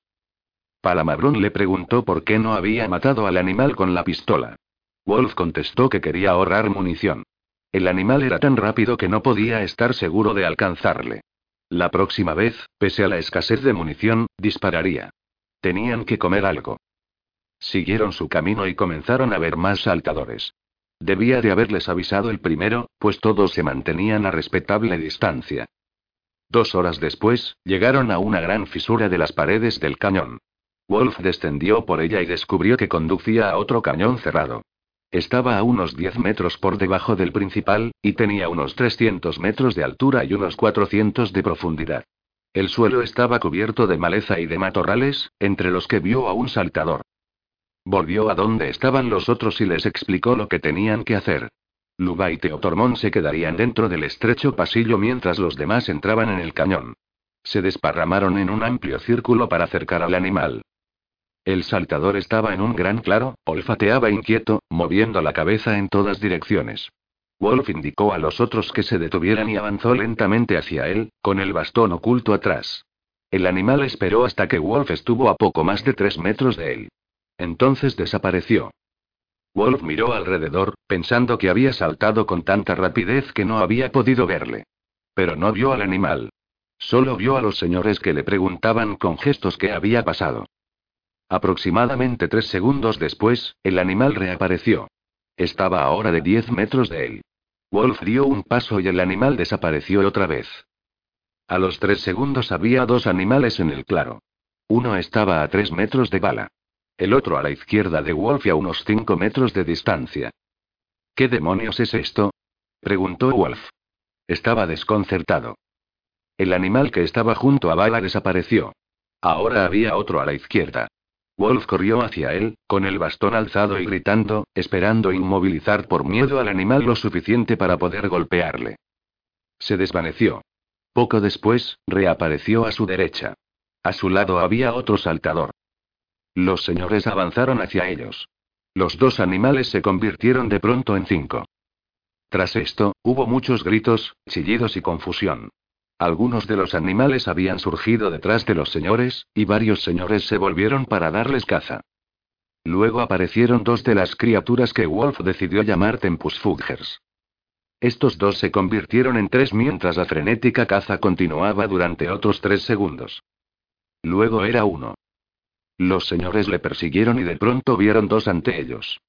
Palamabrón le preguntó por qué no había matado al animal con la pistola. Wolf contestó que quería ahorrar munición. El animal era tan rápido que no podía estar seguro de alcanzarle. La próxima vez, pese a la escasez de munición, dispararía. Tenían que comer algo. Siguieron su camino y comenzaron a ver más saltadores. Debía de haberles avisado el primero, pues todos se mantenían a respetable distancia. Dos horas después, llegaron a una gran fisura de las paredes del cañón. Wolf descendió por ella y descubrió que conducía a otro cañón cerrado. Estaba a unos 10 metros por debajo del principal, y tenía unos 300 metros de altura y unos 400 de profundidad. El suelo estaba cubierto de maleza y de matorrales, entre los que vio a un saltador. Volvió a donde estaban los otros y les explicó lo que tenían que hacer. Luba y Teotormón se quedarían dentro del estrecho pasillo mientras los demás entraban en el cañón. Se desparramaron en un amplio círculo para acercar al animal. El saltador estaba en un gran claro, olfateaba inquieto, moviendo la cabeza en todas direcciones. Wolf indicó a los otros que se detuvieran y avanzó lentamente hacia él, con el bastón oculto atrás. El animal esperó hasta que Wolf estuvo a poco más de tres metros de él. Entonces desapareció. Wolf miró alrededor, pensando que había saltado con tanta rapidez que no había podido verle. Pero no vio al animal. Solo vio a los señores que le preguntaban con gestos qué había pasado. Aproximadamente tres segundos después, el animal reapareció. Estaba ahora de diez metros de él. Wolf dio un paso y el animal desapareció otra vez. A los tres segundos había dos animales en el claro. Uno estaba a tres metros de bala. El otro a la izquierda de Wolf y a unos cinco metros de distancia. ¿Qué demonios es esto? preguntó Wolf. Estaba desconcertado. El animal que estaba junto a Bala desapareció. Ahora había otro a la izquierda. Wolf corrió hacia él, con el bastón alzado y gritando, esperando inmovilizar por miedo al animal lo suficiente para poder golpearle. Se desvaneció. Poco después, reapareció a su derecha. A su lado había otro saltador. Los señores avanzaron hacia ellos. Los dos animales se convirtieron de pronto en cinco. Tras esto, hubo muchos gritos, chillidos y confusión. Algunos de los animales habían surgido detrás de los señores, y varios señores se volvieron para darles caza. Luego aparecieron dos de las criaturas que Wolf decidió llamar Tempusfugers. Estos dos se convirtieron en tres mientras la frenética caza continuaba durante otros tres segundos. Luego era uno. Los señores le persiguieron y de pronto vieron dos ante ellos.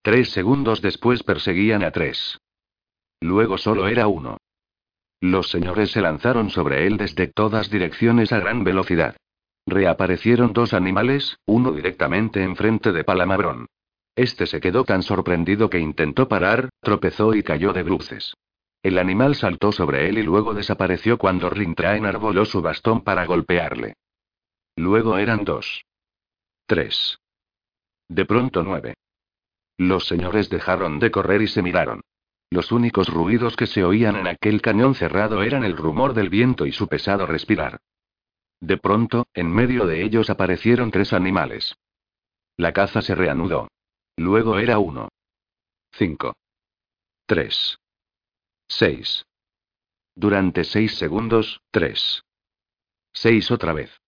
Tres segundos después perseguían a tres. Luego solo era uno. Los señores se lanzaron sobre él desde todas direcciones a gran velocidad. Reaparecieron dos animales, uno directamente enfrente de Palamabrón. Este se quedó tan sorprendido que intentó parar, tropezó y cayó de bruces. El animal saltó sobre él y luego desapareció cuando Rintra enarboló su bastón para golpearle. Luego eran dos. Tres. De pronto nueve. Los señores dejaron de correr y se miraron. Los únicos ruidos que se oían en aquel cañón cerrado eran el rumor del viento y su pesado respirar. De pronto, en medio de ellos aparecieron tres animales. La caza se reanudó. Luego era uno. Cinco. Tres. Seis. Durante seis segundos, tres. Seis otra vez.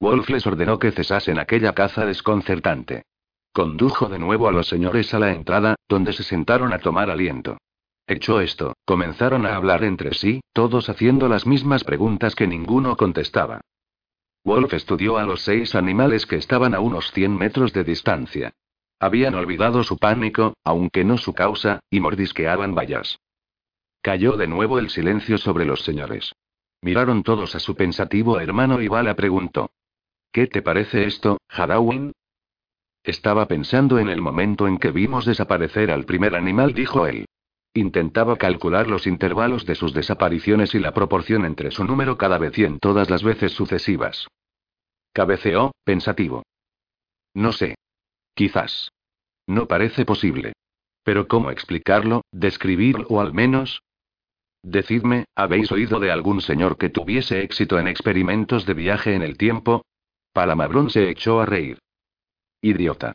Wolf les ordenó que cesasen aquella caza desconcertante. Condujo de nuevo a los señores a la entrada, donde se sentaron a tomar aliento. Hecho esto, comenzaron a hablar entre sí, todos haciendo las mismas preguntas que ninguno contestaba. Wolf estudió a los seis animales que estaban a unos 100 metros de distancia. Habían olvidado su pánico, aunque no su causa, y mordisqueaban vallas. Cayó de nuevo el silencio sobre los señores. Miraron todos a su pensativo hermano y Bala preguntó. ¿Qué te parece esto, Hadawin? Estaba pensando en el momento en que vimos desaparecer al primer animal, dijo él. Intentaba calcular los intervalos de sus desapariciones y la proporción entre su número cada vez y en todas las veces sucesivas. Cabeceó, pensativo. No sé. Quizás. No parece posible. Pero ¿cómo explicarlo, describirlo o al menos? Decidme, ¿habéis oído de algún señor que tuviese éxito en experimentos de viaje en el tiempo? Palamabrón se echó a reír. Idiota.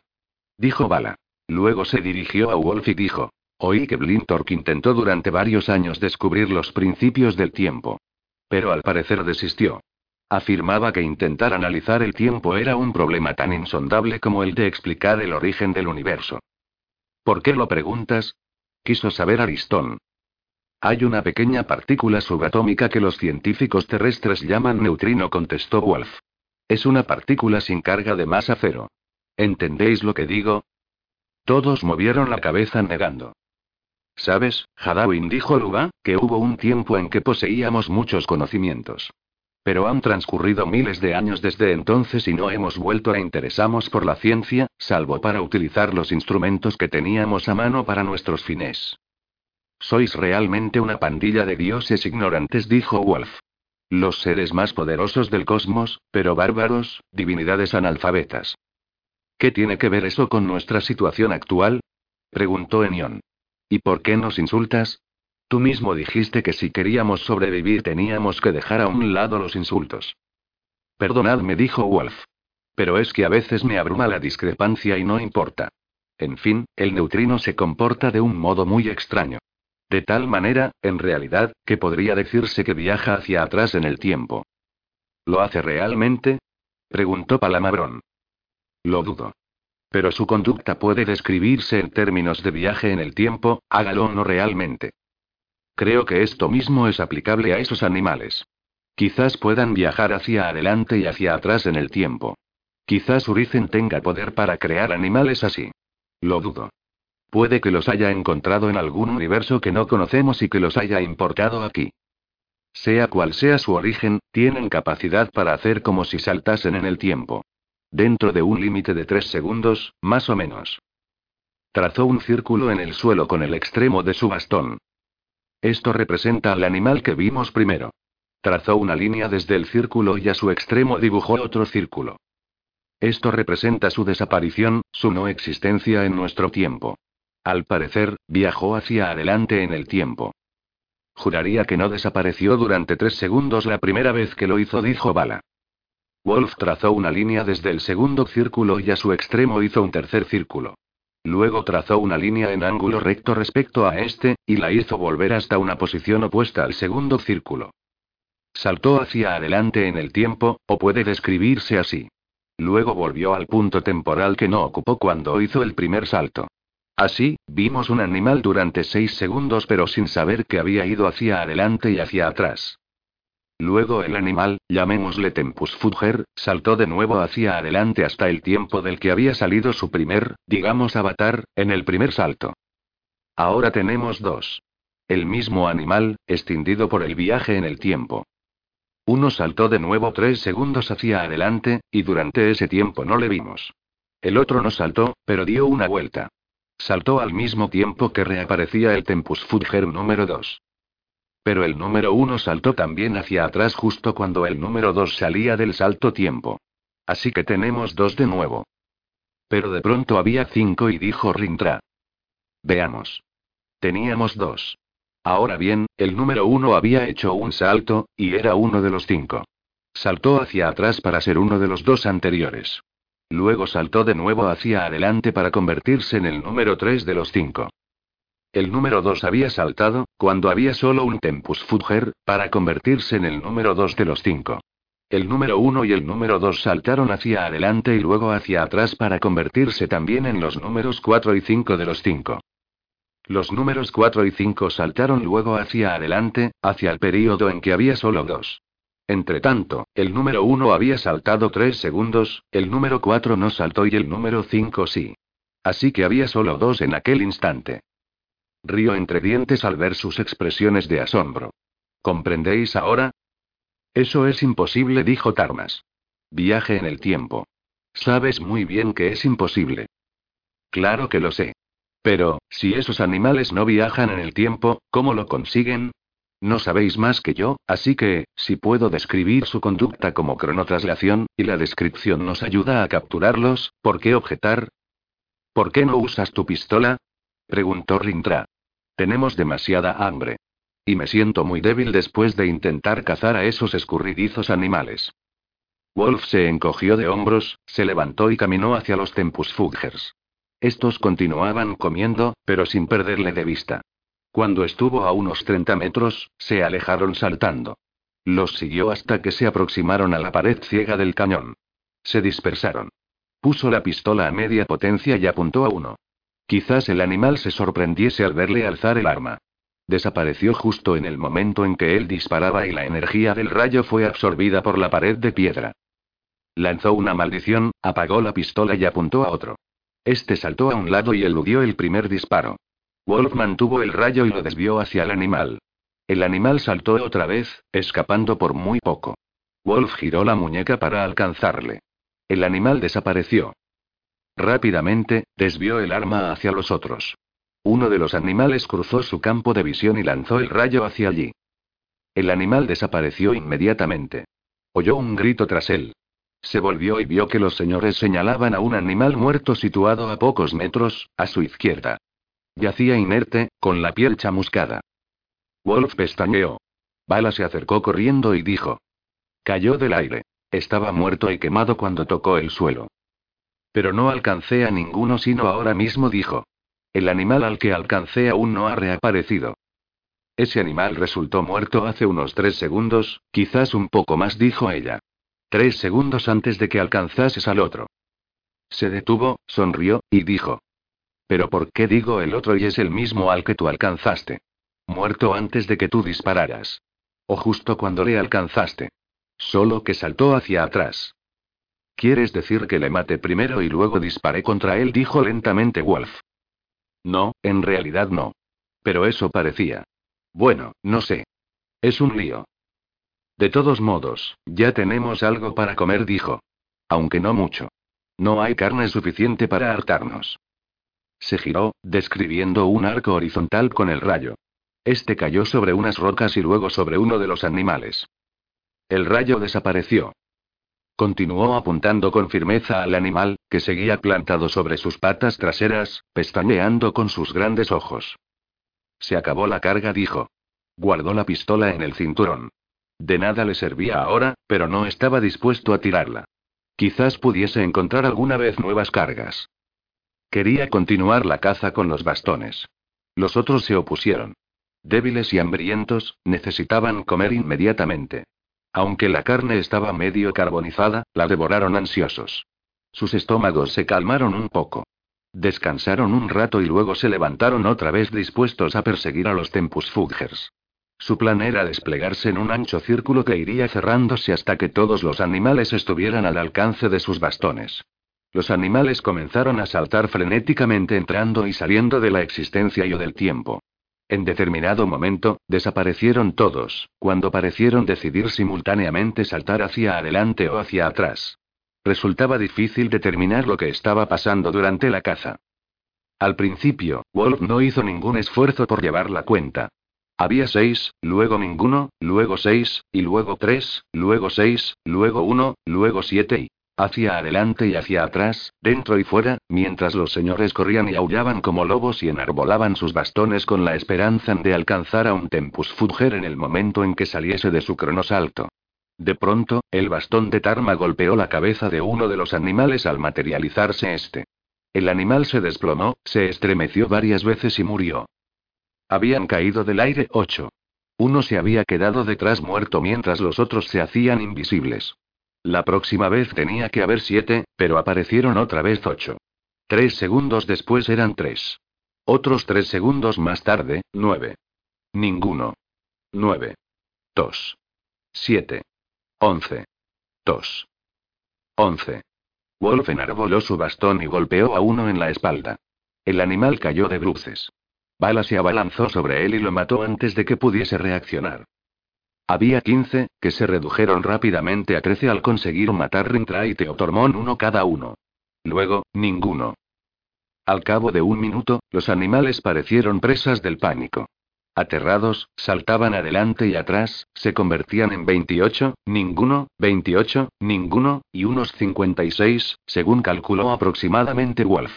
Dijo Bala. Luego se dirigió a Wolf y dijo. Oí que Blintork intentó durante varios años descubrir los principios del tiempo. Pero al parecer desistió. Afirmaba que intentar analizar el tiempo era un problema tan insondable como el de explicar el origen del universo. ¿Por qué lo preguntas? Quiso saber Aristón. Hay una pequeña partícula subatómica que los científicos terrestres llaman neutrino, contestó Wolf. Es una partícula sin carga de masa cero. ¿Entendéis lo que digo? Todos movieron la cabeza negando. ¿Sabes, Hadawin dijo Luba, que hubo un tiempo en que poseíamos muchos conocimientos? Pero han transcurrido miles de años desde entonces y no hemos vuelto a interesarnos por la ciencia, salvo para utilizar los instrumentos que teníamos a mano para nuestros fines. Sois realmente una pandilla de dioses ignorantes, dijo Wolf. Los seres más poderosos del cosmos, pero bárbaros, divinidades analfabetas. ¿Qué tiene que ver eso con nuestra situación actual? preguntó Enion. ¿Y por qué nos insultas? Tú mismo dijiste que si queríamos sobrevivir teníamos que dejar a un lado los insultos. Perdonadme, dijo Wolf. Pero es que a veces me abruma la discrepancia y no importa. En fin, el neutrino se comporta de un modo muy extraño. De tal manera, en realidad, que podría decirse que viaja hacia atrás en el tiempo. ¿Lo hace realmente? preguntó Palamabrón. Lo dudo. Pero su conducta puede describirse en términos de viaje en el tiempo, hágalo o no realmente. Creo que esto mismo es aplicable a esos animales. Quizás puedan viajar hacia adelante y hacia atrás en el tiempo. Quizás Urizen tenga poder para crear animales así. Lo dudo. Puede que los haya encontrado en algún universo que no conocemos y que los haya importado aquí. Sea cual sea su origen, tienen capacidad para hacer como si saltasen en el tiempo. Dentro de un límite de tres segundos, más o menos. Trazó un círculo en el suelo con el extremo de su bastón. Esto representa al animal que vimos primero. Trazó una línea desde el círculo y a su extremo dibujó otro círculo. Esto representa su desaparición, su no existencia en nuestro tiempo. Al parecer, viajó hacia adelante en el tiempo. Juraría que no desapareció durante tres segundos la primera vez que lo hizo, dijo Bala. Wolf trazó una línea desde el segundo círculo y a su extremo hizo un tercer círculo. Luego trazó una línea en ángulo recto respecto a este, y la hizo volver hasta una posición opuesta al segundo círculo. Saltó hacia adelante en el tiempo, o puede describirse así. Luego volvió al punto temporal que no ocupó cuando hizo el primer salto. Así, vimos un animal durante seis segundos pero sin saber que había ido hacia adelante y hacia atrás. Luego el animal, llamémosle Tempus Fugger, saltó de nuevo hacia adelante hasta el tiempo del que había salido su primer, digamos avatar, en el primer salto. Ahora tenemos dos. El mismo animal, extendido por el viaje en el tiempo. Uno saltó de nuevo tres segundos hacia adelante, y durante ese tiempo no le vimos. El otro no saltó, pero dio una vuelta. Saltó al mismo tiempo que reaparecía el Tempus Fugger número 2. Pero el número 1 saltó también hacia atrás justo cuando el número 2 salía del salto tiempo. Así que tenemos dos de nuevo. Pero de pronto había cinco y dijo Rintra. Veamos. Teníamos dos. Ahora bien, el número 1 había hecho un salto, y era uno de los cinco. Saltó hacia atrás para ser uno de los dos anteriores. Luego saltó de nuevo hacia adelante para convertirse en el número 3 de los 5. El número 2 había saltado, cuando había solo un Tempus Fugger, para convertirse en el número 2 de los 5. El número 1 y el número 2 saltaron hacia adelante y luego hacia atrás para convertirse también en los números 4 y 5 de los 5. Los números 4 y 5 saltaron luego hacia adelante, hacia el período en que había solo dos. Entre tanto, el número 1 había saltado 3 segundos, el número 4 no saltó y el número 5 sí. Así que había solo dos en aquel instante. Río entre dientes al ver sus expresiones de asombro. ¿Comprendéis ahora? Eso es imposible, dijo Tarmas. Viaje en el tiempo. Sabes muy bien que es imposible. Claro que lo sé. Pero, si esos animales no viajan en el tiempo, ¿cómo lo consiguen? No sabéis más que yo, así que, si puedo describir su conducta como cronotraslación, y la descripción nos ayuda a capturarlos, ¿por qué objetar? ¿Por qué no usas tu pistola? preguntó Rintra. Tenemos demasiada hambre. Y me siento muy débil después de intentar cazar a esos escurridizos animales. Wolf se encogió de hombros, se levantó y caminó hacia los Tempus Fuggers. Estos continuaban comiendo, pero sin perderle de vista. Cuando estuvo a unos 30 metros, se alejaron saltando. Los siguió hasta que se aproximaron a la pared ciega del cañón. Se dispersaron. Puso la pistola a media potencia y apuntó a uno. Quizás el animal se sorprendiese al verle alzar el arma. Desapareció justo en el momento en que él disparaba y la energía del rayo fue absorbida por la pared de piedra. Lanzó una maldición, apagó la pistola y apuntó a otro. Este saltó a un lado y eludió el primer disparo. Wolf mantuvo el rayo y lo desvió hacia el animal. El animal saltó otra vez, escapando por muy poco. Wolf giró la muñeca para alcanzarle. El animal desapareció. Rápidamente, desvió el arma hacia los otros. Uno de los animales cruzó su campo de visión y lanzó el rayo hacia allí. El animal desapareció inmediatamente. Oyó un grito tras él. Se volvió y vio que los señores señalaban a un animal muerto situado a pocos metros, a su izquierda. Yacía inerte, con la piel chamuscada. Wolf pestañeó. Bala se acercó corriendo y dijo. Cayó del aire. Estaba muerto y quemado cuando tocó el suelo. Pero no alcancé a ninguno sino ahora mismo, dijo. El animal al que alcancé aún no ha reaparecido. Ese animal resultó muerto hace unos tres segundos, quizás un poco más, dijo ella. Tres segundos antes de que alcanzases al otro. Se detuvo, sonrió, y dijo. Pero ¿por qué digo el otro y es el mismo al que tú alcanzaste? Muerto antes de que tú dispararas. O justo cuando le alcanzaste. Solo que saltó hacia atrás. ¿Quieres decir que le maté primero y luego disparé contra él? dijo lentamente Wolf. No, en realidad no. Pero eso parecía. Bueno, no sé. Es un lío. De todos modos, ya tenemos algo para comer, dijo. Aunque no mucho. No hay carne suficiente para hartarnos. Se giró, describiendo un arco horizontal con el rayo. Este cayó sobre unas rocas y luego sobre uno de los animales. El rayo desapareció. Continuó apuntando con firmeza al animal, que seguía plantado sobre sus patas traseras, pestañeando con sus grandes ojos. Se acabó la carga, dijo. Guardó la pistola en el cinturón. De nada le servía ahora, pero no estaba dispuesto a tirarla. Quizás pudiese encontrar alguna vez nuevas cargas. Quería continuar la caza con los bastones. Los otros se opusieron. Débiles y hambrientos, necesitaban comer inmediatamente. Aunque la carne estaba medio carbonizada, la devoraron ansiosos. Sus estómagos se calmaron un poco. Descansaron un rato y luego se levantaron otra vez dispuestos a perseguir a los Tempus Fugers. Su plan era desplegarse en un ancho círculo que iría cerrándose hasta que todos los animales estuvieran al alcance de sus bastones. Los animales comenzaron a saltar frenéticamente entrando y saliendo de la existencia y o del tiempo. En determinado momento, desaparecieron todos, cuando parecieron decidir simultáneamente saltar hacia adelante o hacia atrás. Resultaba difícil determinar lo que estaba pasando durante la caza. Al principio, Wolf no hizo ningún esfuerzo por llevar la cuenta. Había seis, luego ninguno, luego seis, y luego tres, luego seis, luego uno, luego siete y... Hacia adelante y hacia atrás, dentro y fuera, mientras los señores corrían y aullaban como lobos y enarbolaban sus bastones con la esperanza de alcanzar a un tempus fugger en el momento en que saliese de su cronosalto. De pronto, el bastón de Tarma golpeó la cabeza de uno de los animales al materializarse este. El animal se desplomó, se estremeció varias veces y murió. Habían caído del aire ocho. Uno se había quedado detrás muerto mientras los otros se hacían invisibles. La próxima vez tenía que haber siete, pero aparecieron otra vez ocho. Tres segundos después eran tres. Otros tres segundos más tarde, nueve. Ninguno. Nueve. Dos. Siete. Once. Dos. Once. Wolf enarboló su bastón y golpeó a uno en la espalda. El animal cayó de bruces. Bala se abalanzó sobre él y lo mató antes de que pudiese reaccionar. Había 15, que se redujeron rápidamente a 13 al conseguir matar Rintra y Teotormón uno cada uno. Luego, ninguno. Al cabo de un minuto, los animales parecieron presas del pánico. Aterrados, saltaban adelante y atrás, se convertían en 28, ninguno, 28, ninguno, y unos 56, según calculó aproximadamente Wolf.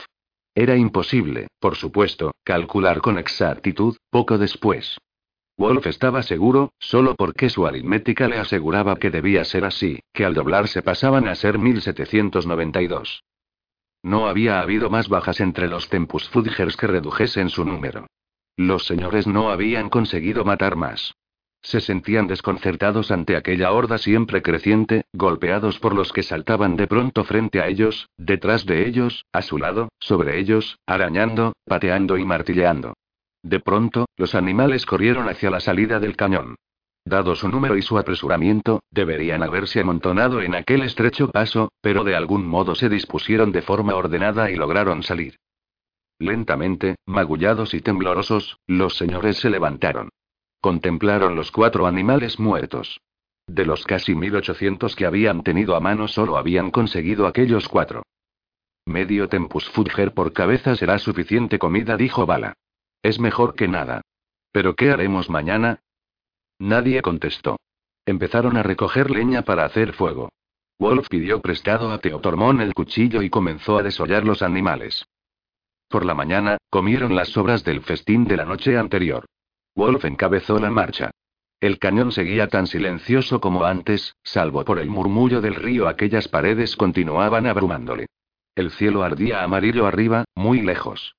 Era imposible, por supuesto, calcular con exactitud, poco después. Wolf estaba seguro, solo porque su aritmética le aseguraba que debía ser así, que al doblarse pasaban a ser 1792. No había habido más bajas entre los Tempus Fudgers que redujesen su número. Los señores no habían conseguido matar más. Se sentían desconcertados ante aquella horda siempre creciente, golpeados por los que saltaban de pronto frente a ellos, detrás de ellos, a su lado, sobre ellos, arañando, pateando y martilleando. De pronto, los animales corrieron hacia la salida del cañón. Dado su número y su apresuramiento, deberían haberse amontonado en aquel estrecho paso, pero de algún modo se dispusieron de forma ordenada y lograron salir. Lentamente, magullados y temblorosos, los señores se levantaron. Contemplaron los cuatro animales muertos. De los casi 1800 que habían tenido a mano solo habían conseguido aquellos cuatro. Medio tempus fudger por cabeza será suficiente comida, dijo Bala. Es mejor que nada. ¿Pero qué haremos mañana? Nadie contestó. Empezaron a recoger leña para hacer fuego. Wolf pidió prestado a Teotormón el cuchillo y comenzó a desollar los animales. Por la mañana, comieron las sobras del festín de la noche anterior. Wolf encabezó la marcha. El cañón seguía tan silencioso como antes, salvo por el murmullo del río, aquellas paredes continuaban abrumándole. El cielo ardía amarillo arriba, muy lejos.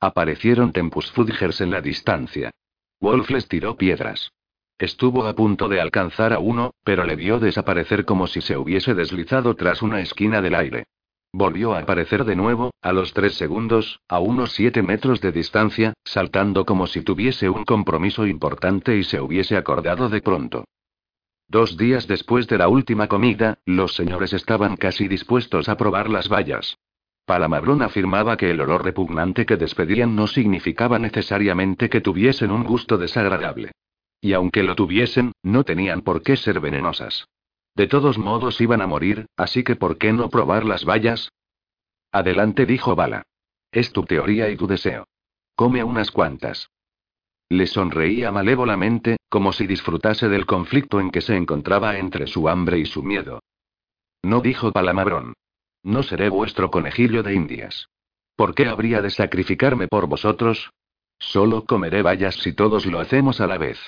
Aparecieron Tempus en la distancia. Wolf les tiró piedras. Estuvo a punto de alcanzar a uno, pero le vio desaparecer como si se hubiese deslizado tras una esquina del aire. Volvió a aparecer de nuevo, a los tres segundos, a unos siete metros de distancia, saltando como si tuviese un compromiso importante y se hubiese acordado de pronto. Dos días después de la última comida, los señores estaban casi dispuestos a probar las vallas. Palamabrón afirmaba que el olor repugnante que despedían no significaba necesariamente que tuviesen un gusto desagradable. Y aunque lo tuviesen, no tenían por qué ser venenosas. De todos modos iban a morir, así que ¿por qué no probar las vallas? Adelante, dijo Bala. Es tu teoría y tu deseo. Come unas cuantas. Le sonreía malévolamente, como si disfrutase del conflicto en que se encontraba entre su hambre y su miedo. No dijo Palamabrón. No seré vuestro conejillo de indias. ¿Por qué habría de sacrificarme por vosotros? Solo comeré vallas si todos lo hacemos a la vez.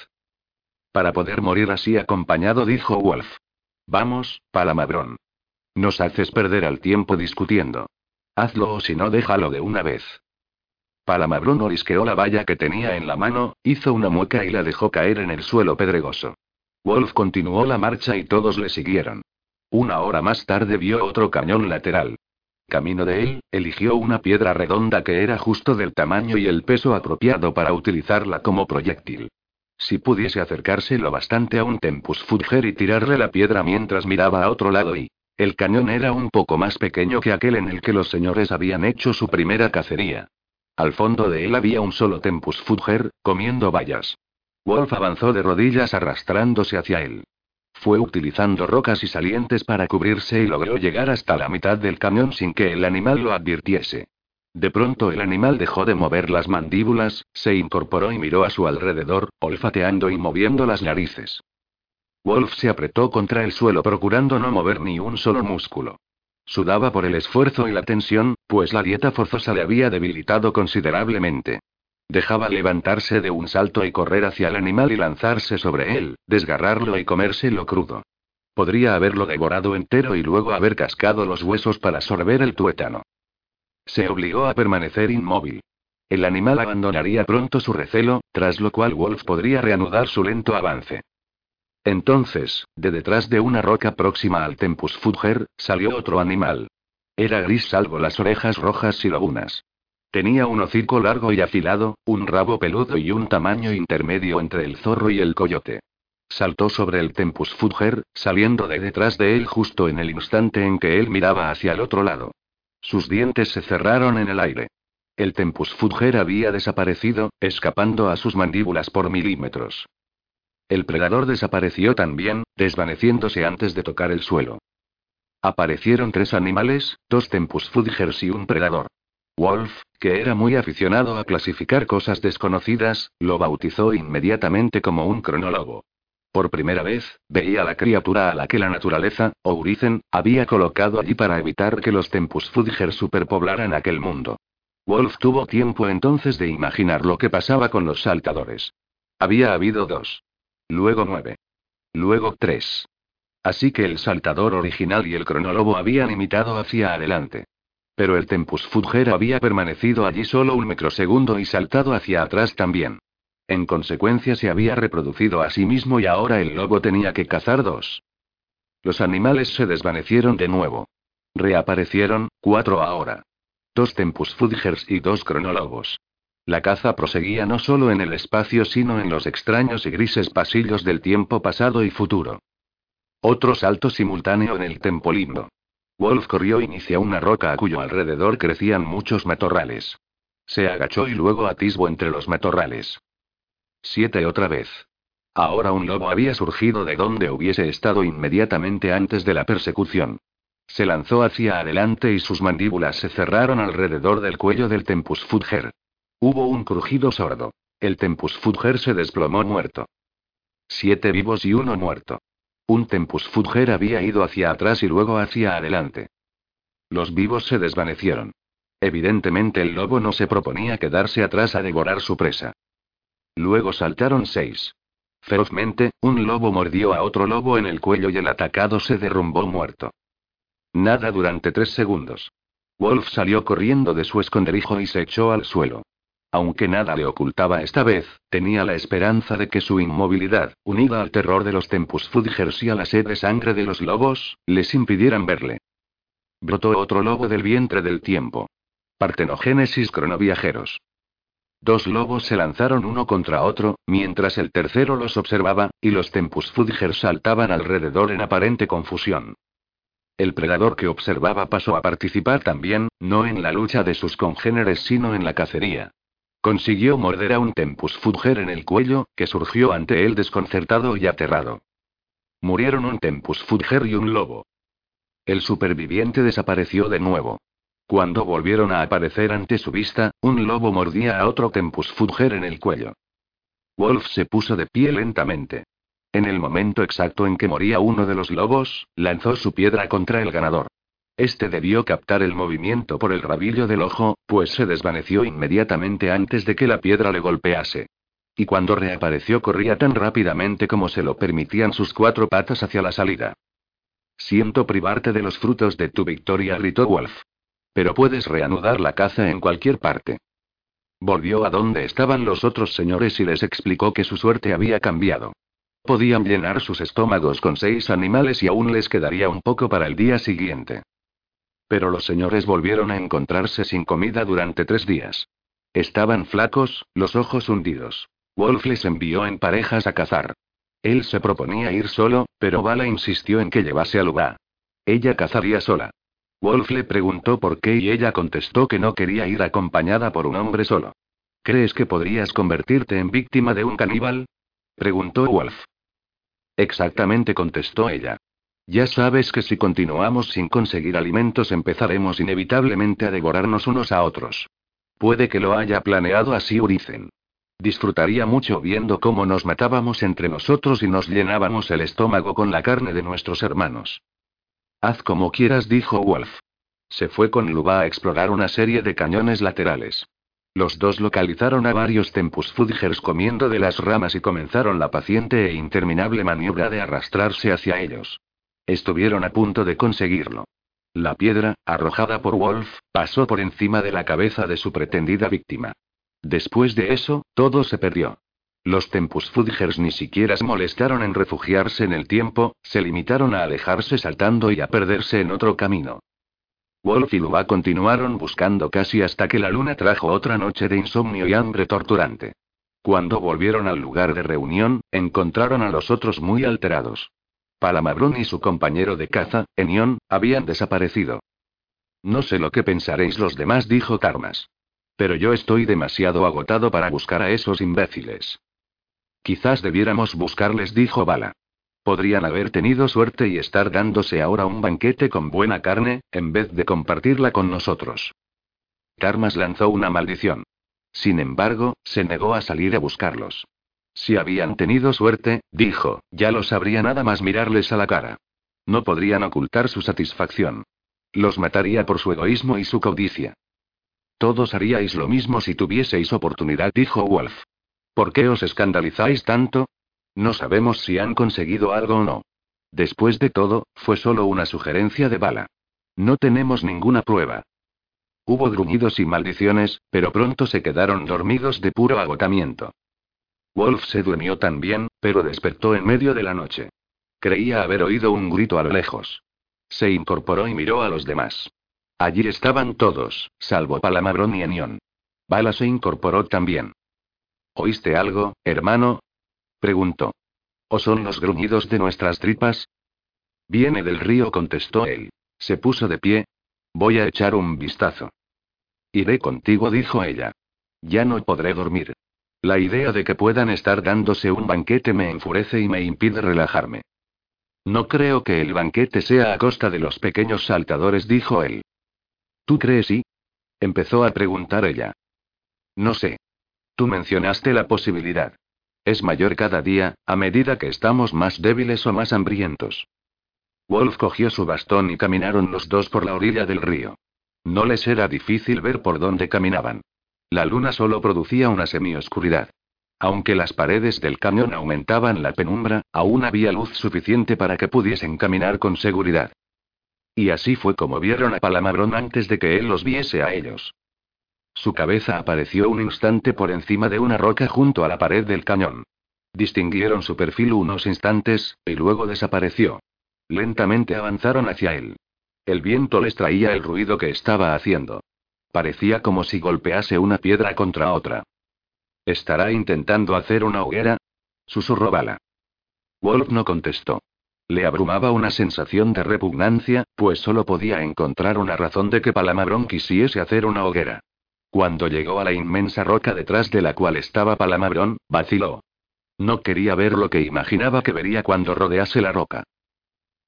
Para poder morir así acompañado, dijo Wolf. Vamos, palamabrón. Nos haces perder el tiempo discutiendo. Hazlo o si no, déjalo de una vez. Palamabrón orisqueó la valla que tenía en la mano, hizo una mueca y la dejó caer en el suelo pedregoso. Wolf continuó la marcha y todos le siguieron. Una hora más tarde vio otro cañón lateral. Camino de él, eligió una piedra redonda que era justo del tamaño y el peso apropiado para utilizarla como proyectil. Si pudiese acercarse lo bastante a un Tempus Fudger y tirarle la piedra mientras miraba a otro lado y... El cañón era un poco más pequeño que aquel en el que los señores habían hecho su primera cacería. Al fondo de él había un solo Tempus Fudger, comiendo bayas. Wolf avanzó de rodillas arrastrándose hacia él. Fue utilizando rocas y salientes para cubrirse y logró llegar hasta la mitad del cañón sin que el animal lo advirtiese. De pronto el animal dejó de mover las mandíbulas, se incorporó y miró a su alrededor, olfateando y moviendo las narices. Wolf se apretó contra el suelo procurando no mover ni un solo músculo. Sudaba por el esfuerzo y la tensión, pues la dieta forzosa le había debilitado considerablemente. Dejaba levantarse de un salto y correr hacia el animal y lanzarse sobre él, desgarrarlo y comérselo crudo. Podría haberlo devorado entero y luego haber cascado los huesos para sorber el tuétano. Se obligó a permanecer inmóvil. El animal abandonaría pronto su recelo, tras lo cual Wolf podría reanudar su lento avance. Entonces, de detrás de una roca próxima al Tempus Fudger, salió otro animal. Era gris salvo las orejas rojas y lobunas. Tenía un hocico largo y afilado, un rabo peludo y un tamaño intermedio entre el zorro y el coyote. Saltó sobre el Tempus Fudger, saliendo de detrás de él justo en el instante en que él miraba hacia el otro lado. Sus dientes se cerraron en el aire. El Tempus Fudger había desaparecido, escapando a sus mandíbulas por milímetros. El predador desapareció también, desvaneciéndose antes de tocar el suelo. Aparecieron tres animales, dos Tempus Fudgers y un predador. Wolf, que era muy aficionado a clasificar cosas desconocidas, lo bautizó inmediatamente como un cronólogo. Por primera vez, veía la criatura a la que la naturaleza, Ourizen, había colocado allí para evitar que los Tempus Fudger superpoblaran aquel mundo. Wolf tuvo tiempo entonces de imaginar lo que pasaba con los saltadores. Había habido dos. Luego nueve. Luego tres. Así que el saltador original y el cronolobo habían imitado hacia adelante. Pero el Tempus Fugger había permanecido allí solo un microsegundo y saltado hacia atrás también. En consecuencia se había reproducido a sí mismo y ahora el lobo tenía que cazar dos. Los animales se desvanecieron de nuevo. Reaparecieron, cuatro ahora. Dos Tempus Fudgers y dos cronolobos. La caza proseguía no solo en el espacio sino en los extraños y grises pasillos del tiempo pasado y futuro. Otro salto simultáneo en el tempo Wolf corrió hacia una roca a cuyo alrededor crecían muchos matorrales. Se agachó y luego atisbo entre los matorrales. Siete otra vez. Ahora un lobo había surgido de donde hubiese estado inmediatamente antes de la persecución. Se lanzó hacia adelante y sus mandíbulas se cerraron alrededor del cuello del Tempus Fugger. Hubo un crujido sordo. El Tempus Fugger se desplomó muerto. Siete vivos y uno muerto. Un Tempus Fugger había ido hacia atrás y luego hacia adelante. Los vivos se desvanecieron. Evidentemente el lobo no se proponía quedarse atrás a devorar su presa. Luego saltaron seis. Ferozmente, un lobo mordió a otro lobo en el cuello y el atacado se derrumbó muerto. Nada durante tres segundos. Wolf salió corriendo de su esconderijo y se echó al suelo. Aunque nada le ocultaba esta vez, tenía la esperanza de que su inmovilidad, unida al terror de los Tempus Fudgers y a la sed de sangre de los lobos, les impidieran verle. Brotó otro lobo del vientre del tiempo. Partenogénesis cronoviajeros. Dos lobos se lanzaron uno contra otro, mientras el tercero los observaba, y los Tempus Fudgers saltaban alrededor en aparente confusión. El predador que observaba pasó a participar también, no en la lucha de sus congéneres sino en la cacería. Consiguió morder a un Tempus Fugger en el cuello, que surgió ante él desconcertado y aterrado. Murieron un Tempus Fugger y un lobo. El superviviente desapareció de nuevo. Cuando volvieron a aparecer ante su vista, un lobo mordía a otro Tempus Fugger en el cuello. Wolf se puso de pie lentamente. En el momento exacto en que moría uno de los lobos, lanzó su piedra contra el ganador. Este debió captar el movimiento por el rabillo del ojo, pues se desvaneció inmediatamente antes de que la piedra le golpease. Y cuando reapareció corría tan rápidamente como se lo permitían sus cuatro patas hacia la salida. Siento privarte de los frutos de tu victoria, gritó Wolf. Pero puedes reanudar la caza en cualquier parte. Volvió a donde estaban los otros señores y les explicó que su suerte había cambiado. Podían llenar sus estómagos con seis animales y aún les quedaría un poco para el día siguiente. Pero los señores volvieron a encontrarse sin comida durante tres días. Estaban flacos, los ojos hundidos. Wolf les envió en parejas a cazar. Él se proponía ir solo, pero Bala insistió en que llevase a Luba. Ella cazaría sola. Wolf le preguntó por qué y ella contestó que no quería ir acompañada por un hombre solo. ¿Crees que podrías convertirte en víctima de un caníbal? preguntó Wolf. Exactamente contestó ella. Ya sabes que si continuamos sin conseguir alimentos empezaremos inevitablemente a devorarnos unos a otros. Puede que lo haya planeado así Uricen. Disfrutaría mucho viendo cómo nos matábamos entre nosotros y nos llenábamos el estómago con la carne de nuestros hermanos. Haz como quieras, dijo Wolf. Se fue con Luba a explorar una serie de cañones laterales. Los dos localizaron a varios Tempus Fudgers comiendo de las ramas y comenzaron la paciente e interminable maniobra de arrastrarse hacia ellos. Estuvieron a punto de conseguirlo. La piedra, arrojada por Wolf, pasó por encima de la cabeza de su pretendida víctima. Después de eso, todo se perdió. Los Tempus Fudgers ni siquiera se molestaron en refugiarse en el tiempo, se limitaron a alejarse saltando y a perderse en otro camino. Wolf y Luba continuaron buscando casi hasta que la luna trajo otra noche de insomnio y hambre torturante. Cuando volvieron al lugar de reunión, encontraron a los otros muy alterados. Palamabrón y su compañero de caza, Enion, habían desaparecido. No sé lo que pensaréis los demás, dijo Tarmas. Pero yo estoy demasiado agotado para buscar a esos imbéciles. Quizás debiéramos buscarles, dijo Bala. Podrían haber tenido suerte y estar dándose ahora un banquete con buena carne, en vez de compartirla con nosotros. Karmas lanzó una maldición. Sin embargo, se negó a salir a buscarlos. Si habían tenido suerte, dijo, ya lo sabría nada más mirarles a la cara. No podrían ocultar su satisfacción. Los mataría por su egoísmo y su codicia. Todos haríais lo mismo si tuvieseis oportunidad, dijo Wolf. ¿Por qué os escandalizáis tanto? No sabemos si han conseguido algo o no. Después de todo, fue solo una sugerencia de bala. No tenemos ninguna prueba. Hubo gruñidos y maldiciones, pero pronto se quedaron dormidos de puro agotamiento. Wolf se durmió también, pero despertó en medio de la noche. Creía haber oído un grito a lo lejos. Se incorporó y miró a los demás. Allí estaban todos, salvo Palamabrón y Enion. Bala se incorporó también. ¿Oíste algo, hermano? preguntó. ¿O son los gruñidos de nuestras tripas? Viene del río, contestó él. Se puso de pie. Voy a echar un vistazo. Iré contigo, dijo ella. Ya no podré dormir. La idea de que puedan estar dándose un banquete me enfurece y me impide relajarme. No creo que el banquete sea a costa de los pequeños saltadores, dijo él. ¿Tú crees sí? Empezó a preguntar ella. No sé. Tú mencionaste la posibilidad. Es mayor cada día, a medida que estamos más débiles o más hambrientos. Wolf cogió su bastón y caminaron los dos por la orilla del río. No les era difícil ver por dónde caminaban. La luna solo producía una semioscuridad. Aunque las paredes del cañón aumentaban la penumbra, aún había luz suficiente para que pudiesen caminar con seguridad. Y así fue como vieron a Palamabrón antes de que él los viese a ellos. Su cabeza apareció un instante por encima de una roca junto a la pared del cañón. Distinguieron su perfil unos instantes, y luego desapareció. Lentamente avanzaron hacia él. El viento les traía el ruido que estaba haciendo. Parecía como si golpease una piedra contra otra. ¿Estará intentando hacer una hoguera? Susurró Bala. Wolf no contestó. Le abrumaba una sensación de repugnancia, pues solo podía encontrar una razón de que Palamabrón quisiese hacer una hoguera. Cuando llegó a la inmensa roca detrás de la cual estaba Palamabrón, vaciló. No quería ver lo que imaginaba que vería cuando rodease la roca.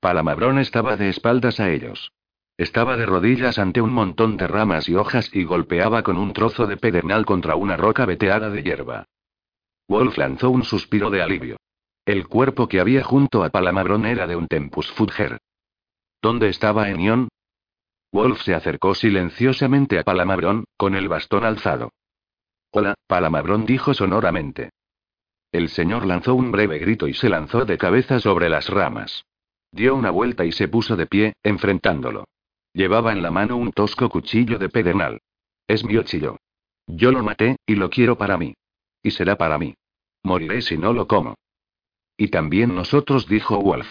Palamabrón estaba de espaldas a ellos. Estaba de rodillas ante un montón de ramas y hojas y golpeaba con un trozo de pedernal contra una roca veteada de hierba. Wolf lanzó un suspiro de alivio. El cuerpo que había junto a Palamabrón era de un Tempus Fugger. ¿Dónde estaba Enion? Wolf se acercó silenciosamente a Palamabrón, con el bastón alzado. Hola, Palamabrón dijo sonoramente. El señor lanzó un breve grito y se lanzó de cabeza sobre las ramas. Dio una vuelta y se puso de pie, enfrentándolo. Llevaba en la mano un tosco cuchillo de pedernal. Es mi ochillo. Yo lo maté, y lo quiero para mí. Y será para mí. Moriré si no lo como. Y también nosotros, dijo Wolf.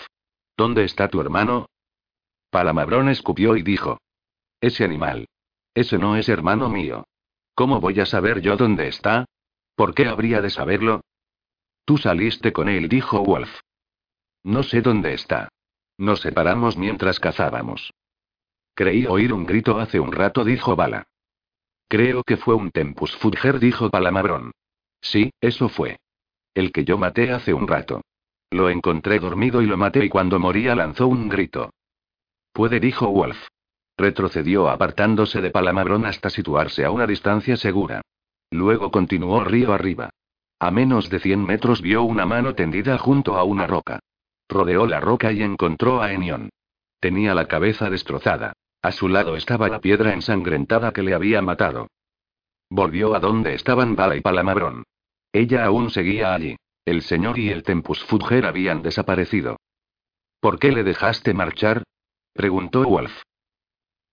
¿Dónde está tu hermano? Palamabrón escupió y dijo. Ese animal. Ese no es hermano mío. ¿Cómo voy a saber yo dónde está? ¿Por qué habría de saberlo? Tú saliste con él, dijo Wolf. No sé dónde está. Nos separamos mientras cazábamos. Creí oír un grito hace un rato, dijo Bala. Creo que fue un Tempus Fugger, dijo Palamabrón. Sí, eso fue. El que yo maté hace un rato. Lo encontré dormido y lo maté y cuando moría lanzó un grito. Puede, dijo Wolf. Retrocedió apartándose de Palamabrón hasta situarse a una distancia segura. Luego continuó río arriba. A menos de 100 metros vio una mano tendida junto a una roca. Rodeó la roca y encontró a Enion. Tenía la cabeza destrozada. A su lado estaba la piedra ensangrentada que le había matado. Volvió a donde estaban Bala y Palamabrón. Ella aún seguía allí. El señor y el Tempus Fugger habían desaparecido. ¿Por qué le dejaste marchar? preguntó Wolf.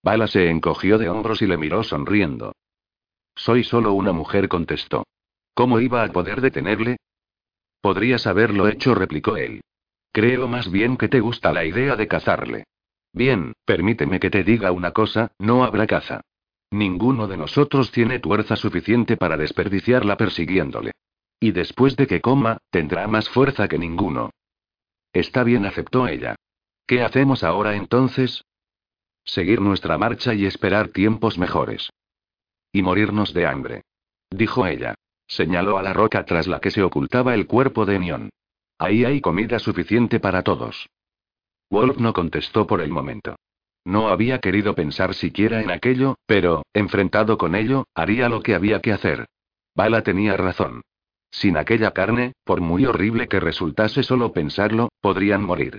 Bala se encogió de hombros y le miró sonriendo. Soy solo una mujer, contestó. ¿Cómo iba a poder detenerle? Podrías haberlo hecho, replicó él. Creo más bien que te gusta la idea de cazarle. Bien, permíteme que te diga una cosa, no habrá caza. Ninguno de nosotros tiene fuerza suficiente para desperdiciarla persiguiéndole. Y después de que coma, tendrá más fuerza que ninguno. Está bien, aceptó ella. ¿Qué hacemos ahora entonces? Seguir nuestra marcha y esperar tiempos mejores. Y morirnos de hambre. Dijo ella. Señaló a la roca tras la que se ocultaba el cuerpo de Nion. Ahí hay comida suficiente para todos. Wolf no contestó por el momento. No había querido pensar siquiera en aquello, pero, enfrentado con ello, haría lo que había que hacer. Bala tenía razón. Sin aquella carne, por muy horrible que resultase solo pensarlo, podrían morir.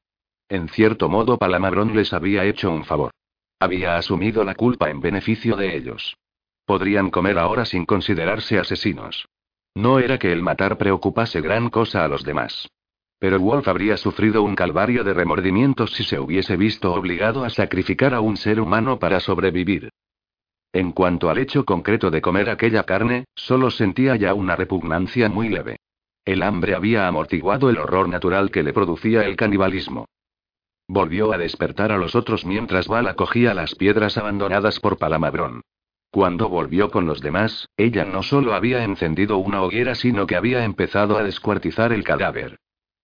En cierto modo, Palamabrón les había hecho un favor. Había asumido la culpa en beneficio de ellos. Podrían comer ahora sin considerarse asesinos. No era que el matar preocupase gran cosa a los demás. Pero Wolf habría sufrido un calvario de remordimientos si se hubiese visto obligado a sacrificar a un ser humano para sobrevivir. En cuanto al hecho concreto de comer aquella carne, solo sentía ya una repugnancia muy leve. El hambre había amortiguado el horror natural que le producía el canibalismo. Volvió a despertar a los otros mientras Bala cogía las piedras abandonadas por Palamabrón. Cuando volvió con los demás, ella no solo había encendido una hoguera, sino que había empezado a descuartizar el cadáver.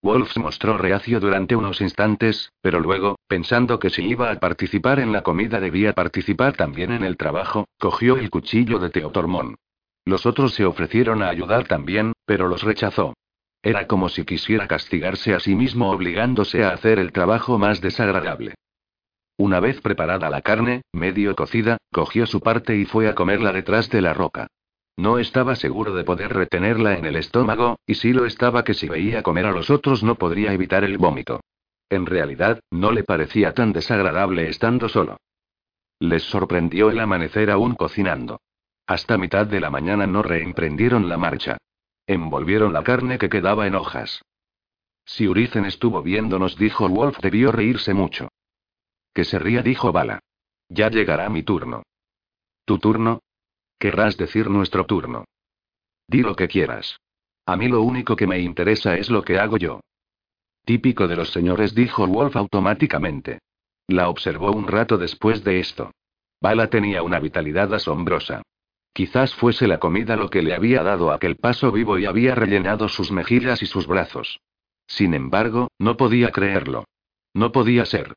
Wolf mostró reacio durante unos instantes, pero luego, pensando que si iba a participar en la comida debía participar también en el trabajo, cogió el cuchillo de Teotormón. Los otros se ofrecieron a ayudar también, pero los rechazó. Era como si quisiera castigarse a sí mismo obligándose a hacer el trabajo más desagradable. Una vez preparada la carne, medio cocida, cogió su parte y fue a comerla detrás de la roca. No estaba seguro de poder retenerla en el estómago, y si lo estaba que si veía comer a los otros no podría evitar el vómito. En realidad, no le parecía tan desagradable estando solo. Les sorprendió el amanecer aún cocinando. Hasta mitad de la mañana no reemprendieron la marcha. Envolvieron la carne que quedaba en hojas. Si Uricen estuvo viéndonos, dijo Wolf, debió reírse mucho. Que se ría, dijo Bala. Ya llegará mi turno. ¿Tu turno? Querrás decir nuestro turno. Di lo que quieras. A mí lo único que me interesa es lo que hago yo. Típico de los señores, dijo Wolf automáticamente. La observó un rato después de esto. Bala tenía una vitalidad asombrosa. Quizás fuese la comida lo que le había dado aquel paso vivo y había rellenado sus mejillas y sus brazos. Sin embargo, no podía creerlo. No podía ser.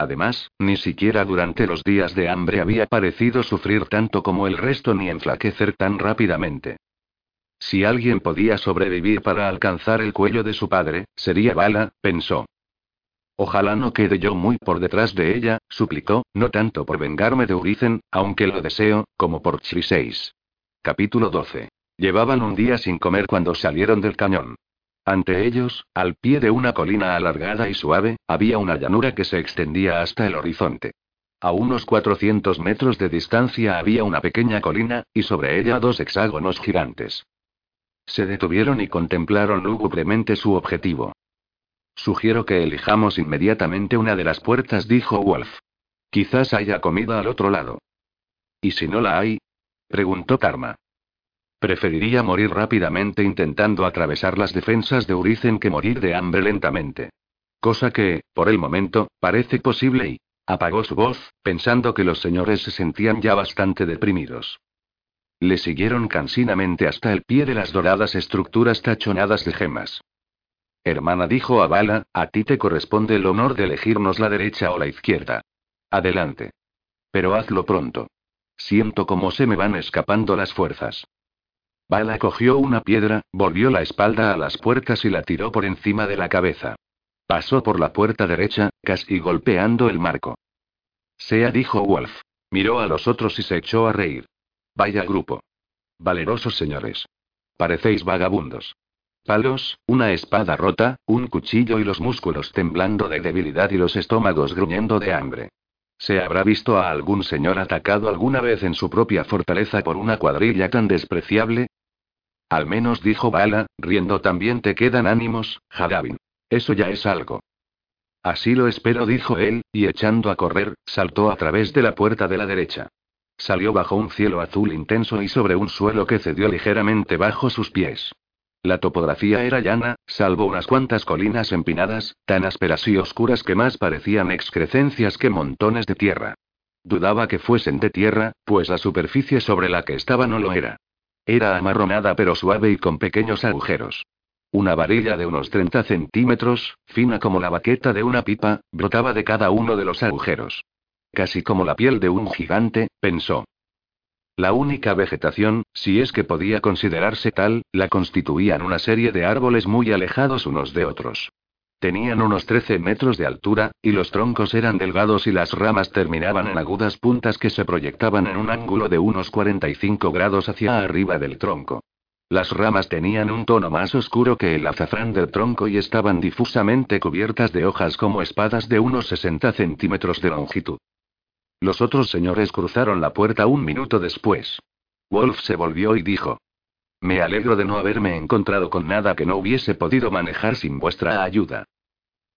Además, ni siquiera durante los días de hambre había parecido sufrir tanto como el resto ni enflaquecer tan rápidamente. Si alguien podía sobrevivir para alcanzar el cuello de su padre, sería Bala, pensó. Ojalá no quede yo muy por detrás de ella, suplicó, no tanto por vengarme de Uricen, aunque lo deseo, como por Chiseis. Capítulo 12. Llevaban un día sin comer cuando salieron del cañón. Ante ellos, al pie de una colina alargada y suave, había una llanura que se extendía hasta el horizonte. A unos 400 metros de distancia había una pequeña colina, y sobre ella dos hexágonos gigantes. Se detuvieron y contemplaron lúgubremente su objetivo. Sugiero que elijamos inmediatamente una de las puertas, dijo Wolf. Quizás haya comida al otro lado. ¿Y si no la hay? preguntó Karma. Preferiría morir rápidamente intentando atravesar las defensas de Uricen que morir de hambre lentamente. Cosa que, por el momento, parece posible y... Apagó su voz, pensando que los señores se sentían ya bastante deprimidos. Le siguieron cansinamente hasta el pie de las doradas estructuras tachonadas de gemas. Hermana dijo a Bala, a ti te corresponde el honor de elegirnos la derecha o la izquierda. Adelante. Pero hazlo pronto. Siento cómo se me van escapando las fuerzas. Bala cogió una piedra, volvió la espalda a las puertas y la tiró por encima de la cabeza. Pasó por la puerta derecha, casi golpeando el marco. Sea, dijo Wolf. Miró a los otros y se echó a reír. Vaya grupo. Valerosos señores. Parecéis vagabundos. Palos, una espada rota, un cuchillo y los músculos temblando de debilidad y los estómagos gruñendo de hambre. ¿Se habrá visto a algún señor atacado alguna vez en su propia fortaleza por una cuadrilla tan despreciable? Al menos dijo Bala, riendo también te quedan ánimos, Hadabin. Eso ya es algo. Así lo espero, dijo él, y echando a correr, saltó a través de la puerta de la derecha. Salió bajo un cielo azul intenso y sobre un suelo que cedió ligeramente bajo sus pies. La topografía era llana, salvo unas cuantas colinas empinadas, tan ásperas y oscuras que más parecían excrecencias que montones de tierra. Dudaba que fuesen de tierra, pues la superficie sobre la que estaba no lo era. Era amarronada pero suave y con pequeños agujeros. Una varilla de unos 30 centímetros, fina como la baqueta de una pipa, brotaba de cada uno de los agujeros. Casi como la piel de un gigante, pensó. La única vegetación, si es que podía considerarse tal, la constituían una serie de árboles muy alejados unos de otros. Tenían unos 13 metros de altura, y los troncos eran delgados y las ramas terminaban en agudas puntas que se proyectaban en un ángulo de unos 45 grados hacia arriba del tronco. Las ramas tenían un tono más oscuro que el azafrán del tronco y estaban difusamente cubiertas de hojas como espadas de unos 60 centímetros de longitud. Los otros señores cruzaron la puerta un minuto después. Wolf se volvió y dijo. Me alegro de no haberme encontrado con nada que no hubiese podido manejar sin vuestra ayuda.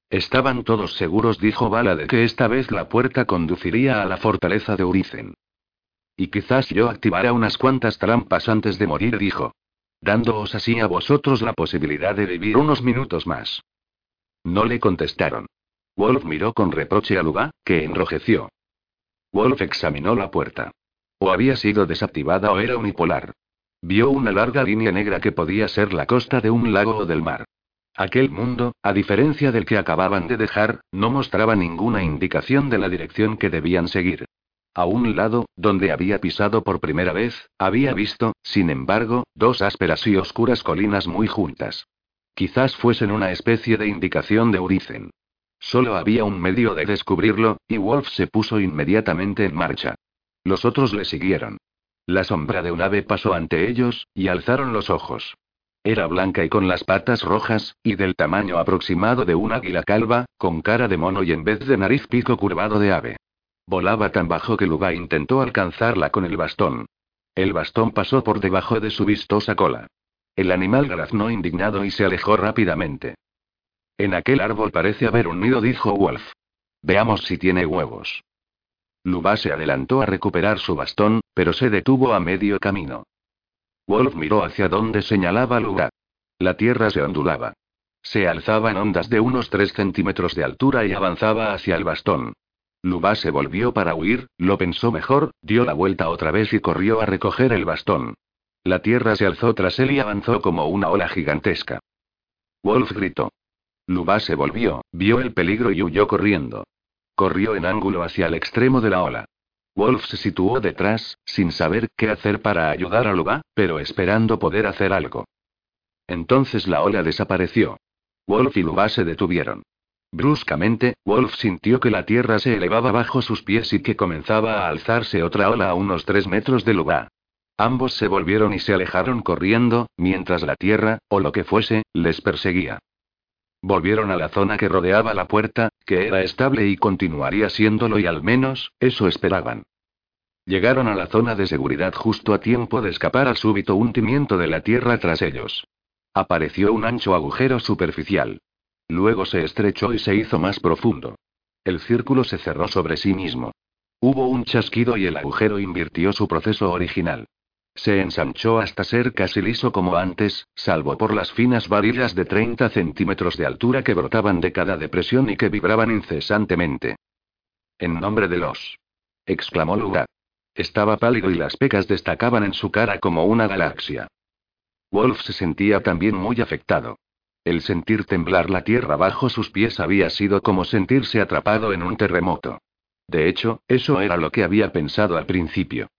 Estaban todos seguros, dijo Bala, de que esta vez la puerta conduciría a la fortaleza de Uricen. Y quizás yo activara unas cuantas trampas antes de morir, dijo. Dándoos así a vosotros la posibilidad de vivir unos minutos más. No le contestaron. Wolf miró con reproche a Luba, que enrojeció. Wolf examinó la puerta. O había sido desactivada o era unipolar. Vio una larga línea negra que podía ser la costa de un lago o del mar. Aquel mundo, a diferencia del que acababan de dejar, no mostraba ninguna indicación de la dirección que debían seguir. A un lado, donde había pisado por primera vez, había visto, sin embargo, dos ásperas y oscuras colinas muy juntas. Quizás fuesen una especie de indicación de Urizen. Solo había un medio de descubrirlo, y Wolf se puso inmediatamente en marcha. Los otros le siguieron. La sombra de un ave pasó ante ellos, y alzaron los ojos. Era blanca y con las patas rojas, y del tamaño aproximado de un águila calva, con cara de mono y en vez de nariz pico curvado de ave. Volaba tan bajo que Luga intentó alcanzarla con el bastón. El bastón pasó por debajo de su vistosa cola. El animal graznó indignado y se alejó rápidamente. En aquel árbol parece haber un nido, dijo Wolf. Veamos si tiene huevos. Luba se adelantó a recuperar su bastón, pero se detuvo a medio camino. Wolf miró hacia donde señalaba Luba. La tierra se ondulaba. Se alzaba en ondas de unos tres centímetros de altura y avanzaba hacia el bastón. Luba se volvió para huir, lo pensó mejor, dio la vuelta otra vez y corrió a recoger el bastón. La tierra se alzó tras él y avanzó como una ola gigantesca. Wolf gritó. Luba se volvió, vio el peligro y huyó corriendo. Corrió en ángulo hacia el extremo de la ola. Wolf se situó detrás, sin saber qué hacer para ayudar a Luba, pero esperando poder hacer algo. Entonces la ola desapareció. Wolf y Luba se detuvieron. Bruscamente, Wolf sintió que la tierra se elevaba bajo sus pies y que comenzaba a alzarse otra ola a unos tres metros de lugar. Ambos se volvieron y se alejaron corriendo, mientras la tierra, o lo que fuese, les perseguía. Volvieron a la zona que rodeaba la puerta, que era estable y continuaría siéndolo y al menos, eso esperaban. Llegaron a la zona de seguridad justo a tiempo de escapar al súbito hundimiento de la tierra tras ellos. Apareció un ancho agujero superficial. Luego se estrechó y se hizo más profundo. El círculo se cerró sobre sí mismo. Hubo un chasquido y el agujero invirtió su proceso original. Se ensanchó hasta ser casi liso como antes, salvo por las finas varillas de 30 centímetros de altura que brotaban de cada depresión y que vibraban incesantemente. En nombre de los. exclamó Lugar. Estaba pálido y las pecas destacaban en su cara como una galaxia. Wolf se sentía también muy afectado. El sentir temblar la tierra bajo sus pies había sido como sentirse atrapado en un terremoto. De hecho, eso era lo que había pensado al principio.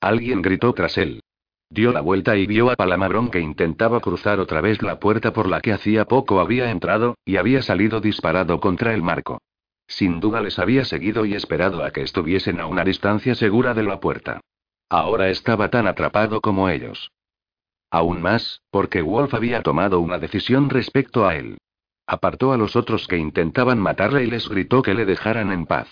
Alguien gritó tras él. Dio la vuelta y vio a Palamabrón que intentaba cruzar otra vez la puerta por la que hacía poco había entrado, y había salido disparado contra el marco. Sin duda les había seguido y esperado a que estuviesen a una distancia segura de la puerta. Ahora estaba tan atrapado como ellos. Aún más, porque Wolf había tomado una decisión respecto a él. Apartó a los otros que intentaban matarle y les gritó que le dejaran en paz.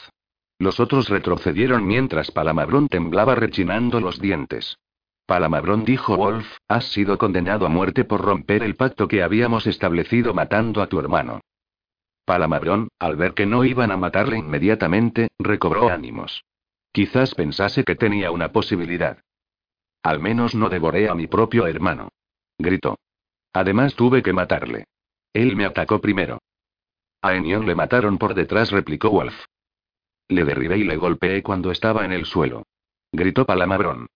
Los otros retrocedieron mientras Palamabrón temblaba rechinando los dientes. Palamabrón dijo Wolf, has sido condenado a muerte por romper el pacto que habíamos establecido matando a tu hermano. Palamabrón, al ver que no iban a matarle inmediatamente, recobró ánimos. Quizás pensase que tenía una posibilidad. Al menos no devoré a mi propio hermano. Gritó. Además tuve que matarle. Él me atacó primero. A Enion le mataron por detrás, replicó Wolf. Le derribé y le golpeé cuando estaba en el suelo. Gritó Palamabrón.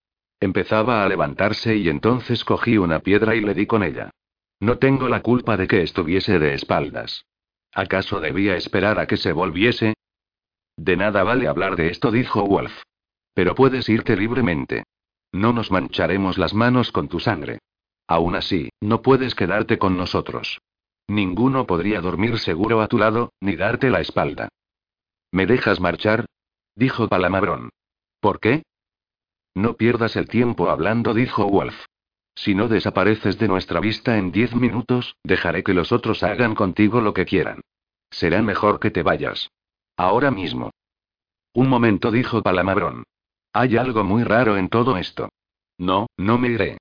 Empezaba a levantarse y entonces cogí una piedra y le di con ella. No tengo la culpa de que estuviese de espaldas. ¿Acaso debía esperar a que se volviese? De nada vale hablar de esto, dijo Wolf. Pero puedes irte libremente. No nos mancharemos las manos con tu sangre. Aún así, no puedes quedarte con nosotros. Ninguno podría dormir seguro a tu lado, ni darte la espalda. ¿Me dejas marchar? dijo Palamabrón. ¿Por qué? No pierdas el tiempo hablando, dijo Wolf. Si no desapareces de nuestra vista en diez minutos, dejaré que los otros hagan contigo lo que quieran. Será mejor que te vayas. Ahora mismo. Un momento, dijo Palamabrón. Hay algo muy raro en todo esto. No, no me iré.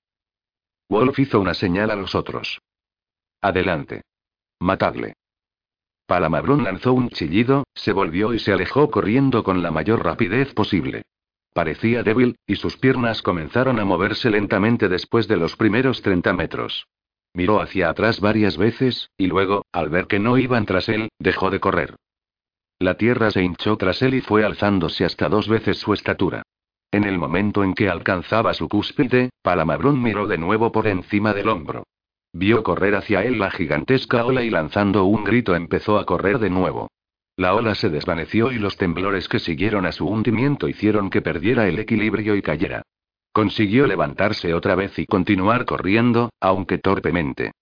Wolf hizo una señal a los otros. Adelante. Matadle. Palamabrón lanzó un chillido, se volvió y se alejó corriendo con la mayor rapidez posible. Parecía débil, y sus piernas comenzaron a moverse lentamente después de los primeros 30 metros. Miró hacia atrás varias veces, y luego, al ver que no iban tras él, dejó de correr. La tierra se hinchó tras él y fue alzándose hasta dos veces su estatura. En el momento en que alcanzaba su cúspide, Palamabrón miró de nuevo por encima del hombro. Vio correr hacia él la gigantesca ola y lanzando un grito empezó a correr de nuevo. La ola se desvaneció y los temblores que siguieron a su hundimiento hicieron que perdiera el equilibrio y cayera. Consiguió levantarse otra vez y continuar corriendo, aunque torpemente.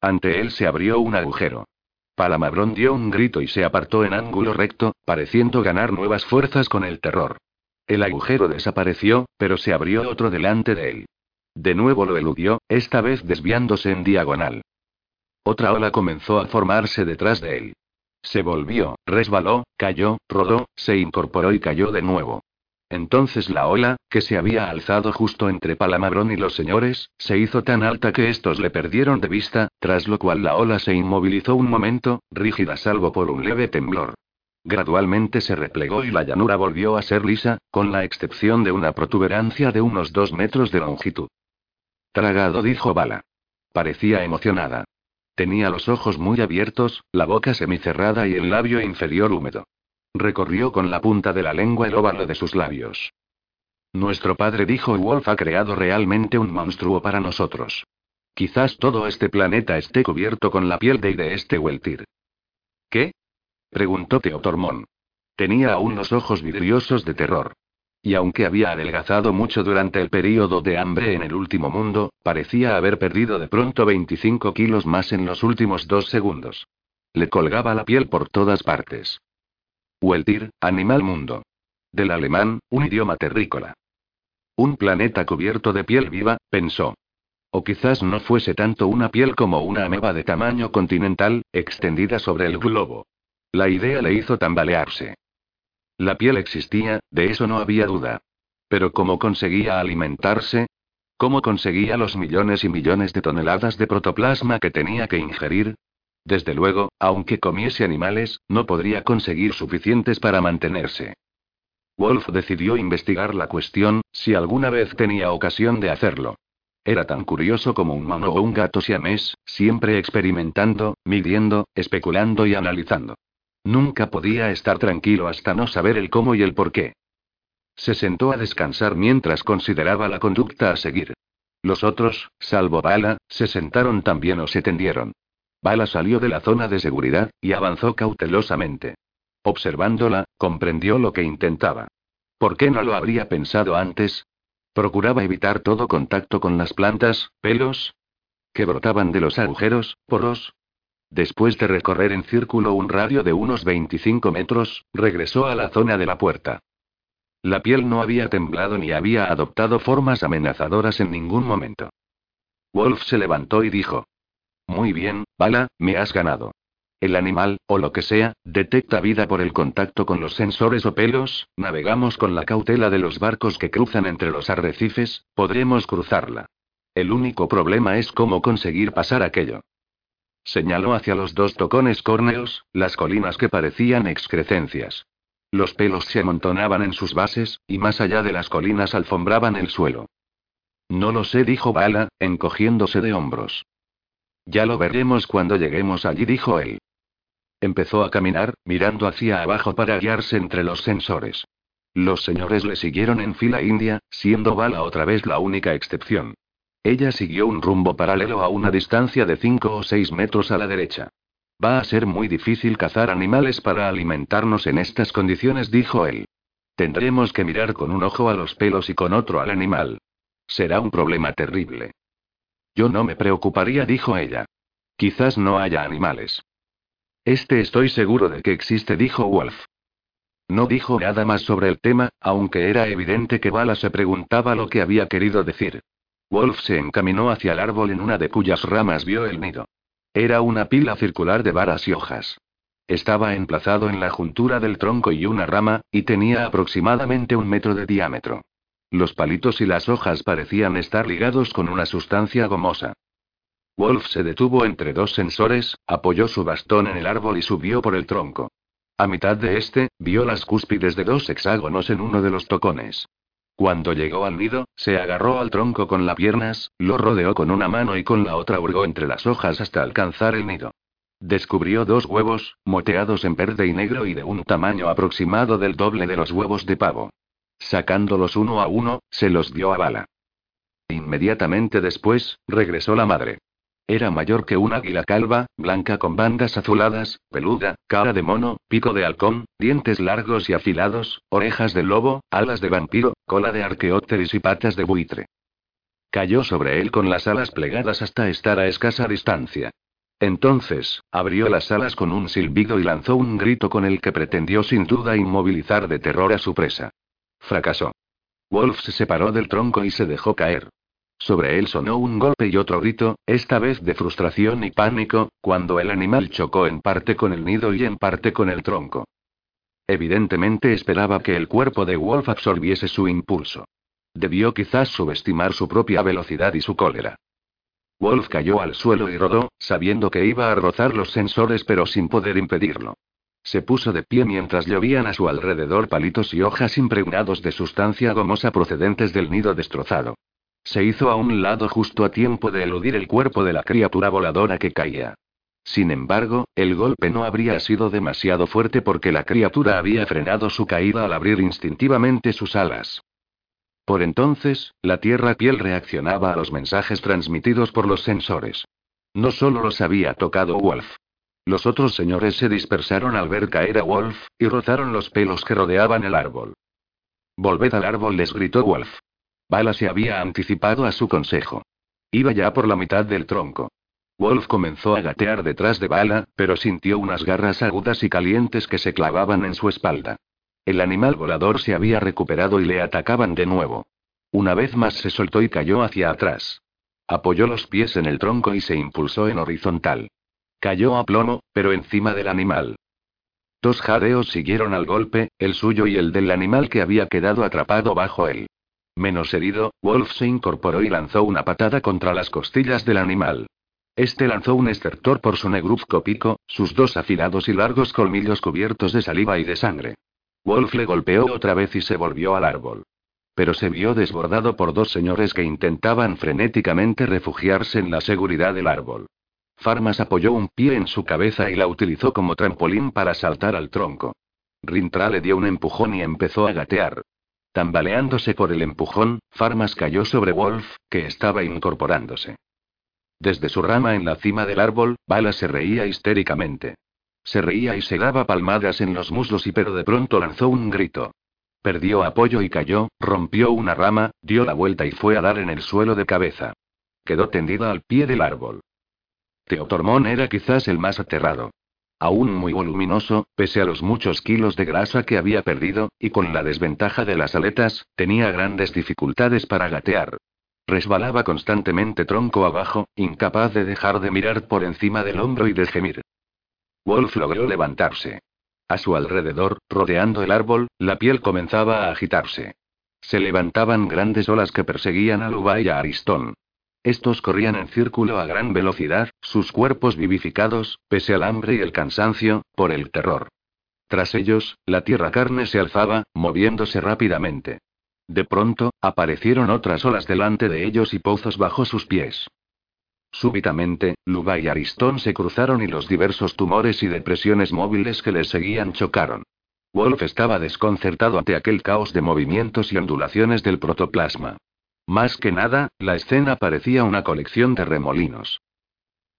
Ante él se abrió un agujero. Palamabrón dio un grito y se apartó en ángulo recto, pareciendo ganar nuevas fuerzas con el terror. El agujero desapareció, pero se abrió otro delante de él. De nuevo lo eludió, esta vez desviándose en diagonal. Otra ola comenzó a formarse detrás de él. Se volvió, resbaló, cayó, rodó, se incorporó y cayó de nuevo. Entonces la ola, que se había alzado justo entre Palamabrón y los señores, se hizo tan alta que estos le perdieron de vista, tras lo cual la ola se inmovilizó un momento, rígida salvo por un leve temblor. Gradualmente se replegó y la llanura volvió a ser lisa, con la excepción de una protuberancia de unos dos metros de longitud. Tragado, dijo Bala. Parecía emocionada. Tenía los ojos muy abiertos, la boca semicerrada y el labio inferior húmedo. Recorrió con la punta de la lengua el óvalo de sus labios. Nuestro padre dijo Wolf ha creado realmente un monstruo para nosotros. Quizás todo este planeta esté cubierto con la piel de, de este Weltir. ¿Qué? preguntó Teotormón. Tenía aún los ojos vidriosos de terror. Y aunque había adelgazado mucho durante el período de hambre en el último mundo, parecía haber perdido de pronto 25 kilos más en los últimos dos segundos. Le colgaba la piel por todas partes. Weltir, animal mundo. Del alemán, un idioma terrícola. Un planeta cubierto de piel viva, pensó. O quizás no fuese tanto una piel como una ameba de tamaño continental, extendida sobre el globo. La idea le hizo tambalearse. La piel existía, de eso no había duda. Pero ¿cómo conseguía alimentarse? ¿Cómo conseguía los millones y millones de toneladas de protoplasma que tenía que ingerir? Desde luego, aunque comiese animales, no podría conseguir suficientes para mantenerse. Wolf decidió investigar la cuestión, si alguna vez tenía ocasión de hacerlo. Era tan curioso como un mono o un gato siamés, siempre experimentando, midiendo, especulando y analizando. Nunca podía estar tranquilo hasta no saber el cómo y el por qué. Se sentó a descansar mientras consideraba la conducta a seguir. Los otros, salvo Bala, se sentaron también o se tendieron. Bala salió de la zona de seguridad, y avanzó cautelosamente. Observándola, comprendió lo que intentaba. ¿Por qué no lo habría pensado antes? Procuraba evitar todo contacto con las plantas, pelos, que brotaban de los agujeros, poros, Después de recorrer en círculo un radio de unos 25 metros, regresó a la zona de la puerta. La piel no había temblado ni había adoptado formas amenazadoras en ningún momento. Wolf se levantó y dijo. Muy bien, Bala, me has ganado. El animal, o lo que sea, detecta vida por el contacto con los sensores o pelos, navegamos con la cautela de los barcos que cruzan entre los arrecifes, podremos cruzarla. El único problema es cómo conseguir pasar aquello. Señaló hacia los dos tocones córneos, las colinas que parecían excrecencias. Los pelos se amontonaban en sus bases, y más allá de las colinas alfombraban el suelo. No lo sé, dijo Bala, encogiéndose de hombros. Ya lo veremos cuando lleguemos allí, dijo él. Empezó a caminar, mirando hacia abajo para guiarse entre los sensores. Los señores le siguieron en fila india, siendo Bala otra vez la única excepción. Ella siguió un rumbo paralelo a una distancia de 5 o 6 metros a la derecha. Va a ser muy difícil cazar animales para alimentarnos en estas condiciones, dijo él. Tendremos que mirar con un ojo a los pelos y con otro al animal. Será un problema terrible. Yo no me preocuparía, dijo ella. Quizás no haya animales. Este estoy seguro de que existe, dijo Wolf. No dijo nada más sobre el tema, aunque era evidente que Bala se preguntaba lo que había querido decir. Wolf se encaminó hacia el árbol en una de cuyas ramas vio el nido. Era una pila circular de varas y hojas. Estaba emplazado en la juntura del tronco y una rama, y tenía aproximadamente un metro de diámetro. Los palitos y las hojas parecían estar ligados con una sustancia gomosa. Wolf se detuvo entre dos sensores, apoyó su bastón en el árbol y subió por el tronco. A mitad de este, vio las cúspides de dos hexágonos en uno de los tocones. Cuando llegó al nido, se agarró al tronco con las piernas, lo rodeó con una mano y con la otra hurgó entre las hojas hasta alcanzar el nido. Descubrió dos huevos, moteados en verde y negro y de un tamaño aproximado del doble de los huevos de pavo. Sacándolos uno a uno, se los dio a Bala. Inmediatamente después, regresó la madre. Era mayor que un águila calva, blanca con bandas azuladas, peluda, cara de mono, pico de halcón, dientes largos y afilados, orejas de lobo, alas de vampiro, cola de arqueópteris y patas de buitre. Cayó sobre él con las alas plegadas hasta estar a escasa distancia. Entonces, abrió las alas con un silbido y lanzó un grito con el que pretendió sin duda inmovilizar de terror a su presa. Fracasó. Wolf se separó del tronco y se dejó caer. Sobre él sonó un golpe y otro grito, esta vez de frustración y pánico, cuando el animal chocó en parte con el nido y en parte con el tronco. Evidentemente esperaba que el cuerpo de Wolf absorbiese su impulso. Debió quizás subestimar su propia velocidad y su cólera. Wolf cayó al suelo y rodó, sabiendo que iba a rozar los sensores pero sin poder impedirlo. Se puso de pie mientras llovían a su alrededor palitos y hojas impregnados de sustancia gomosa procedentes del nido destrozado. Se hizo a un lado justo a tiempo de eludir el cuerpo de la criatura voladora que caía. Sin embargo, el golpe no habría sido demasiado fuerte porque la criatura había frenado su caída al abrir instintivamente sus alas. Por entonces, la Tierra piel reaccionaba a los mensajes transmitidos por los sensores. No solo los había tocado Wolf. Los otros señores se dispersaron al ver caer a Wolf, y rozaron los pelos que rodeaban el árbol. Volved al árbol, les gritó Wolf. Bala se había anticipado a su consejo. Iba ya por la mitad del tronco. Wolf comenzó a gatear detrás de Bala, pero sintió unas garras agudas y calientes que se clavaban en su espalda. El animal volador se había recuperado y le atacaban de nuevo. Una vez más se soltó y cayó hacia atrás. Apoyó los pies en el tronco y se impulsó en horizontal. Cayó a plomo, pero encima del animal. Dos jadeos siguieron al golpe, el suyo y el del animal que había quedado atrapado bajo él. Menos herido, Wolf se incorporó y lanzó una patada contra las costillas del animal. Este lanzó un estertor por su negruzco pico, sus dos afilados y largos colmillos cubiertos de saliva y de sangre. Wolf le golpeó otra vez y se volvió al árbol. Pero se vio desbordado por dos señores que intentaban frenéticamente refugiarse en la seguridad del árbol. Farmas apoyó un pie en su cabeza y la utilizó como trampolín para saltar al tronco. Rintra le dio un empujón y empezó a gatear. Tambaleándose por el empujón, Farmas cayó sobre Wolf, que estaba incorporándose. Desde su rama en la cima del árbol, Bala se reía histéricamente. Se reía y se daba palmadas en los muslos y pero de pronto lanzó un grito. Perdió apoyo y cayó, rompió una rama, dio la vuelta y fue a dar en el suelo de cabeza. Quedó tendida al pie del árbol. Teotormón era quizás el más aterrado. Aún muy voluminoso, pese a los muchos kilos de grasa que había perdido, y con la desventaja de las aletas, tenía grandes dificultades para gatear. Resbalaba constantemente tronco abajo, incapaz de dejar de mirar por encima del hombro y de gemir. Wolf logró levantarse. A su alrededor, rodeando el árbol, la piel comenzaba a agitarse. Se levantaban grandes olas que perseguían a Luba y a Aristón. Estos corrían en círculo a gran velocidad, sus cuerpos vivificados, pese al hambre y el cansancio, por el terror. Tras ellos, la tierra carne se alzaba, moviéndose rápidamente. De pronto, aparecieron otras olas delante de ellos y pozos bajo sus pies. Súbitamente, Luba y Aristón se cruzaron y los diversos tumores y depresiones móviles que les seguían chocaron. Wolf estaba desconcertado ante aquel caos de movimientos y ondulaciones del protoplasma. Más que nada, la escena parecía una colección de remolinos.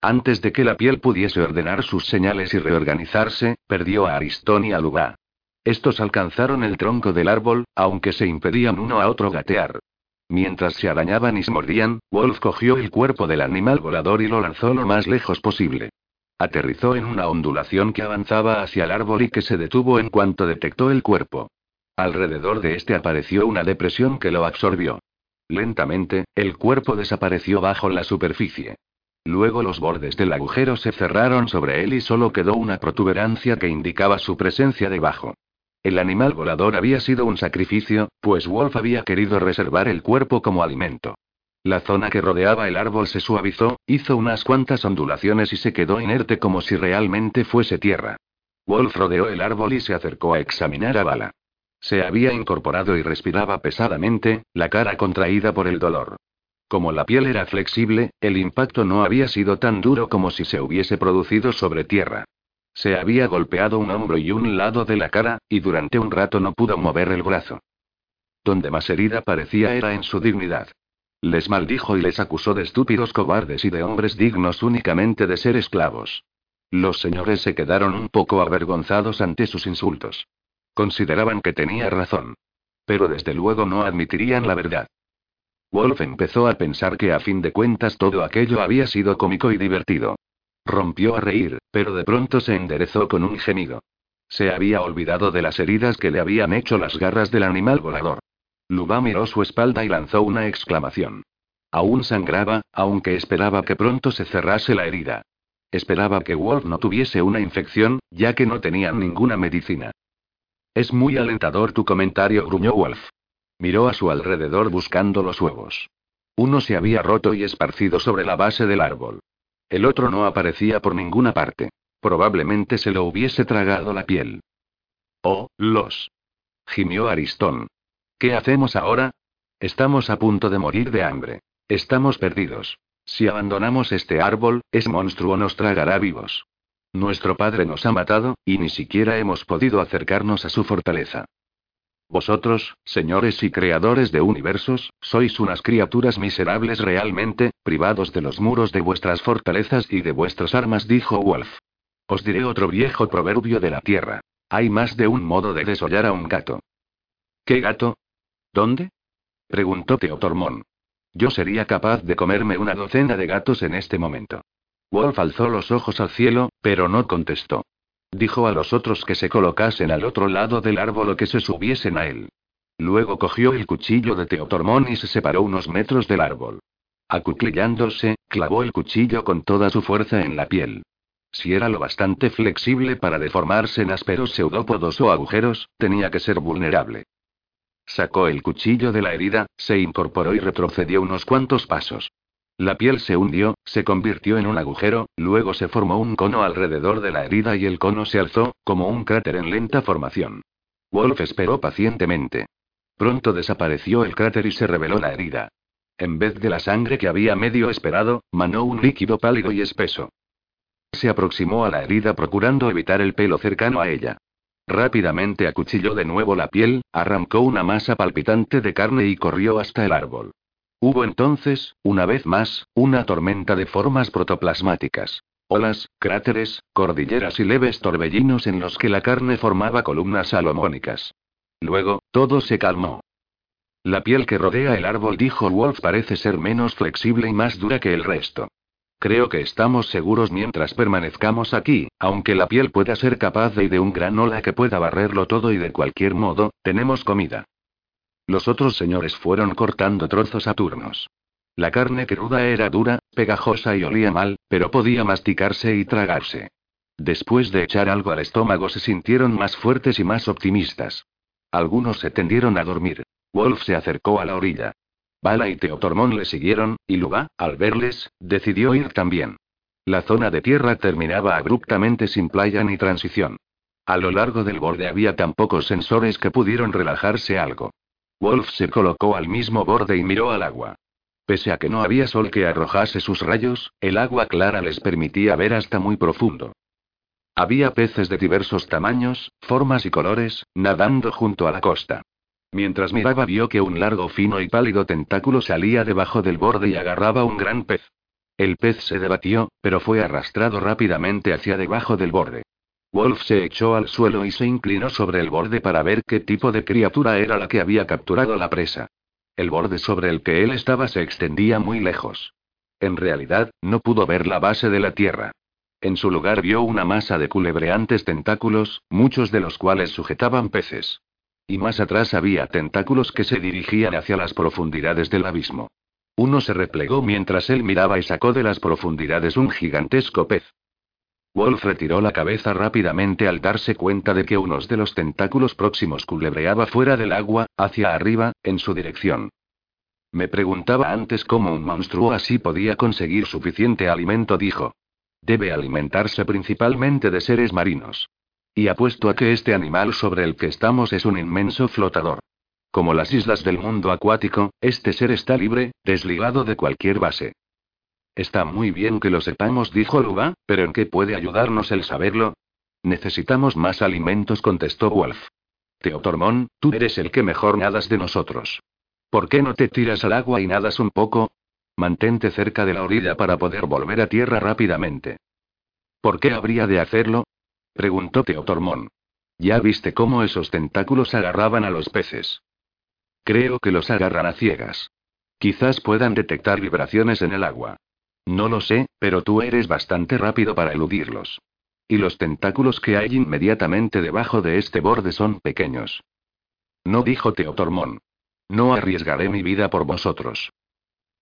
Antes de que la piel pudiese ordenar sus señales y reorganizarse, perdió a Aristón y a Luba. Estos alcanzaron el tronco del árbol, aunque se impedían uno a otro gatear. Mientras se arañaban y se mordían, Wolf cogió el cuerpo del animal volador y lo lanzó lo más lejos posible. Aterrizó en una ondulación que avanzaba hacia el árbol y que se detuvo en cuanto detectó el cuerpo. Alrededor de este apareció una depresión que lo absorbió. Lentamente, el cuerpo desapareció bajo la superficie. Luego los bordes del agujero se cerraron sobre él y solo quedó una protuberancia que indicaba su presencia debajo. El animal volador había sido un sacrificio, pues Wolf había querido reservar el cuerpo como alimento. La zona que rodeaba el árbol se suavizó, hizo unas cuantas ondulaciones y se quedó inerte como si realmente fuese tierra. Wolf rodeó el árbol y se acercó a examinar a Bala. Se había incorporado y respiraba pesadamente, la cara contraída por el dolor. Como la piel era flexible, el impacto no había sido tan duro como si se hubiese producido sobre tierra. Se había golpeado un hombro y un lado de la cara, y durante un rato no pudo mover el brazo. Donde más herida parecía era en su dignidad. Les maldijo y les acusó de estúpidos cobardes y de hombres dignos únicamente de ser esclavos. Los señores se quedaron un poco avergonzados ante sus insultos. Consideraban que tenía razón. Pero desde luego no admitirían la verdad. Wolf empezó a pensar que a fin de cuentas todo aquello había sido cómico y divertido. Rompió a reír, pero de pronto se enderezó con un gemido. Se había olvidado de las heridas que le habían hecho las garras del animal volador. Luba miró su espalda y lanzó una exclamación. Aún sangraba, aunque esperaba que pronto se cerrase la herida. Esperaba que Wolf no tuviese una infección, ya que no tenían ninguna medicina. Es muy alentador tu comentario, gruñó Wolf. Miró a su alrededor buscando los huevos. Uno se había roto y esparcido sobre la base del árbol. El otro no aparecía por ninguna parte. Probablemente se lo hubiese tragado la piel. Oh, los. gimió Aristón. ¿Qué hacemos ahora? Estamos a punto de morir de hambre. Estamos perdidos. Si abandonamos este árbol, ese monstruo nos tragará vivos. Nuestro padre nos ha matado, y ni siquiera hemos podido acercarnos a su fortaleza. Vosotros, señores y creadores de universos, sois unas criaturas miserables realmente, privados de los muros de vuestras fortalezas y de vuestras armas, dijo Wolf. Os diré otro viejo proverbio de la tierra. Hay más de un modo de desollar a un gato. ¿Qué gato? ¿Dónde? preguntó Teotormón. Yo sería capaz de comerme una docena de gatos en este momento. Wolf alzó los ojos al cielo, pero no contestó. Dijo a los otros que se colocasen al otro lado del árbol o que se subiesen a él. Luego cogió el cuchillo de Teotormón y se separó unos metros del árbol. Acuclillándose, clavó el cuchillo con toda su fuerza en la piel. Si era lo bastante flexible para deformarse en ásperos pseudópodos o agujeros, tenía que ser vulnerable. Sacó el cuchillo de la herida, se incorporó y retrocedió unos cuantos pasos. La piel se hundió, se convirtió en un agujero, luego se formó un cono alrededor de la herida y el cono se alzó, como un cráter en lenta formación. Wolf esperó pacientemente. Pronto desapareció el cráter y se reveló la herida. En vez de la sangre que había medio esperado, manó un líquido pálido y espeso. Se aproximó a la herida procurando evitar el pelo cercano a ella. Rápidamente acuchilló de nuevo la piel, arrancó una masa palpitante de carne y corrió hasta el árbol. Hubo entonces, una vez más, una tormenta de formas protoplasmáticas. Olas, cráteres, cordilleras y leves torbellinos en los que la carne formaba columnas salomónicas. Luego, todo se calmó. La piel que rodea el árbol, dijo Wolf, parece ser menos flexible y más dura que el resto. Creo que estamos seguros mientras permanezcamos aquí, aunque la piel pueda ser capaz de de un gran ola que pueda barrerlo todo y de cualquier modo, tenemos comida. Los otros señores fueron cortando trozos a turnos. La carne cruda era dura, pegajosa y olía mal, pero podía masticarse y tragarse. Después de echar algo al estómago se sintieron más fuertes y más optimistas. Algunos se tendieron a dormir. Wolf se acercó a la orilla. Bala y Teotormón le siguieron, y Luba, al verles, decidió ir también. La zona de tierra terminaba abruptamente sin playa ni transición. A lo largo del borde había tan pocos sensores que pudieron relajarse algo. Wolf se colocó al mismo borde y miró al agua. Pese a que no había sol que arrojase sus rayos, el agua clara les permitía ver hasta muy profundo. Había peces de diversos tamaños, formas y colores, nadando junto a la costa. Mientras miraba vio que un largo fino y pálido tentáculo salía debajo del borde y agarraba un gran pez. El pez se debatió, pero fue arrastrado rápidamente hacia debajo del borde. Wolf se echó al suelo y se inclinó sobre el borde para ver qué tipo de criatura era la que había capturado la presa. El borde sobre el que él estaba se extendía muy lejos. En realidad, no pudo ver la base de la tierra. En su lugar vio una masa de culebreantes tentáculos, muchos de los cuales sujetaban peces. Y más atrás había tentáculos que se dirigían hacia las profundidades del abismo. Uno se replegó mientras él miraba y sacó de las profundidades un gigantesco pez. Wolf retiró la cabeza rápidamente al darse cuenta de que uno de los tentáculos próximos culebreaba fuera del agua, hacia arriba, en su dirección. Me preguntaba antes cómo un monstruo así podía conseguir suficiente alimento, dijo. Debe alimentarse principalmente de seres marinos. Y apuesto a que este animal sobre el que estamos es un inmenso flotador. Como las islas del mundo acuático, este ser está libre, desligado de cualquier base. Está muy bien que lo sepamos, dijo Luba, pero ¿en qué puede ayudarnos el saberlo? Necesitamos más alimentos, contestó Wolf. Teotormón, tú eres el que mejor nadas de nosotros. ¿Por qué no te tiras al agua y nadas un poco? Mantente cerca de la orilla para poder volver a tierra rápidamente. ¿Por qué habría de hacerlo? preguntó Teotormón. Ya viste cómo esos tentáculos agarraban a los peces. Creo que los agarran a ciegas. Quizás puedan detectar vibraciones en el agua. No lo sé, pero tú eres bastante rápido para eludirlos. Y los tentáculos que hay inmediatamente debajo de este borde son pequeños. No dijo Teotormón. No arriesgaré mi vida por vosotros.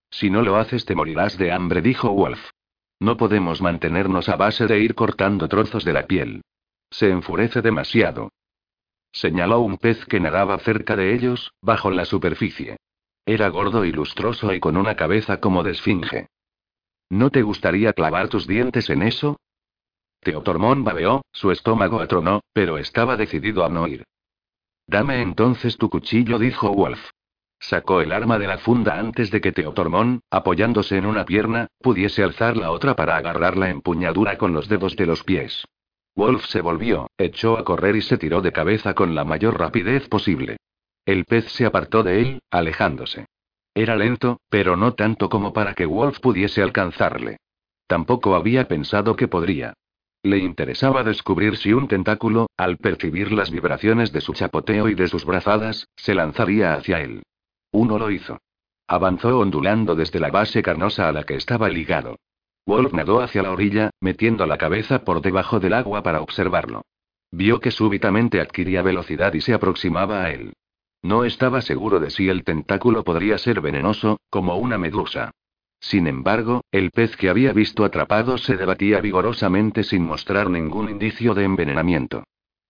Si no lo haces te morirás de hambre, dijo Wolf. No podemos mantenernos a base de ir cortando trozos de la piel. Se enfurece demasiado. Señaló un pez que nadaba cerca de ellos, bajo la superficie. Era gordo y lustroso y con una cabeza como de esfinge. ¿No te gustaría clavar tus dientes en eso? Teotormón babeó, su estómago atronó, pero estaba decidido a no ir. Dame entonces tu cuchillo, dijo Wolf. Sacó el arma de la funda antes de que Teotormón, apoyándose en una pierna, pudiese alzar la otra para agarrar la empuñadura con los dedos de los pies. Wolf se volvió, echó a correr y se tiró de cabeza con la mayor rapidez posible. El pez se apartó de él, alejándose. Era lento, pero no tanto como para que Wolf pudiese alcanzarle. Tampoco había pensado que podría. Le interesaba descubrir si un tentáculo, al percibir las vibraciones de su chapoteo y de sus brazadas, se lanzaría hacia él. Uno lo hizo. Avanzó ondulando desde la base carnosa a la que estaba ligado. Wolf nadó hacia la orilla, metiendo la cabeza por debajo del agua para observarlo. Vio que súbitamente adquiría velocidad y se aproximaba a él. No estaba seguro de si el tentáculo podría ser venenoso, como una medusa. Sin embargo, el pez que había visto atrapado se debatía vigorosamente sin mostrar ningún indicio de envenenamiento.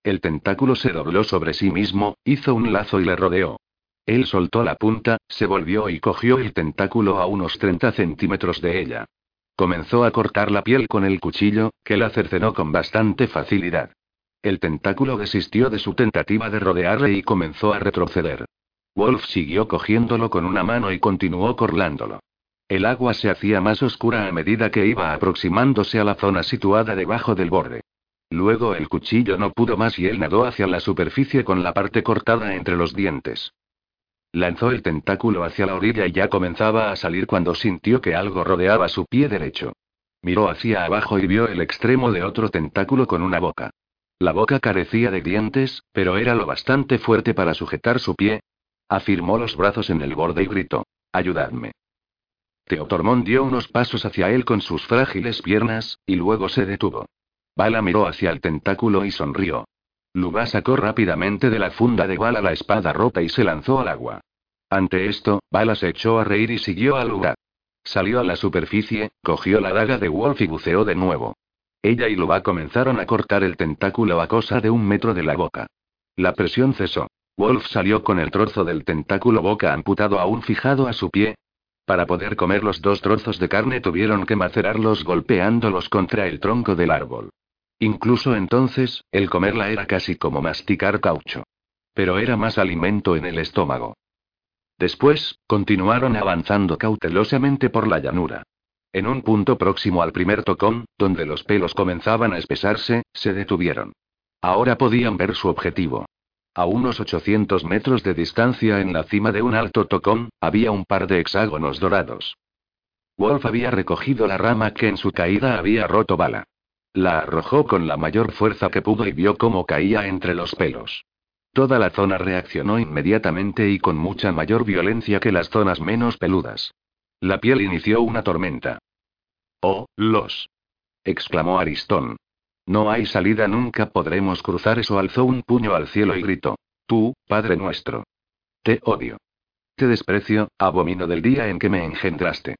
El tentáculo se dobló sobre sí mismo, hizo un lazo y le rodeó. Él soltó la punta, se volvió y cogió el tentáculo a unos 30 centímetros de ella. Comenzó a cortar la piel con el cuchillo, que la cercenó con bastante facilidad. El tentáculo desistió de su tentativa de rodearle y comenzó a retroceder. Wolf siguió cogiéndolo con una mano y continuó corlándolo. El agua se hacía más oscura a medida que iba aproximándose a la zona situada debajo del borde. Luego el cuchillo no pudo más y él nadó hacia la superficie con la parte cortada entre los dientes. Lanzó el tentáculo hacia la orilla y ya comenzaba a salir cuando sintió que algo rodeaba su pie derecho. Miró hacia abajo y vio el extremo de otro tentáculo con una boca. La boca carecía de dientes, pero era lo bastante fuerte para sujetar su pie. Afirmó los brazos en el borde y gritó: Ayudadme. Teotormón dio unos pasos hacia él con sus frágiles piernas, y luego se detuvo. Bala miró hacia el tentáculo y sonrió. Luba sacó rápidamente de la funda de Bala la espada rota y se lanzó al agua. Ante esto, Bala se echó a reír y siguió a Luba. Salió a la superficie, cogió la daga de Wolf y buceó de nuevo. Ella y Luba comenzaron a cortar el tentáculo a cosa de un metro de la boca. La presión cesó. Wolf salió con el trozo del tentáculo boca amputado aún fijado a su pie. Para poder comer los dos trozos de carne tuvieron que macerarlos golpeándolos contra el tronco del árbol. Incluso entonces, el comerla era casi como masticar caucho. Pero era más alimento en el estómago. Después, continuaron avanzando cautelosamente por la llanura. En un punto próximo al primer tocón, donde los pelos comenzaban a espesarse, se detuvieron. Ahora podían ver su objetivo. A unos 800 metros de distancia en la cima de un alto tocón, había un par de hexágonos dorados. Wolf había recogido la rama que en su caída había roto bala. La arrojó con la mayor fuerza que pudo y vio cómo caía entre los pelos. Toda la zona reaccionó inmediatamente y con mucha mayor violencia que las zonas menos peludas. La piel inició una tormenta. ¡Oh, los! exclamó Aristón. No hay salida, nunca podremos cruzar eso. Alzó un puño al cielo y gritó. Tú, Padre nuestro. Te odio. Te desprecio, abomino del día en que me engendraste.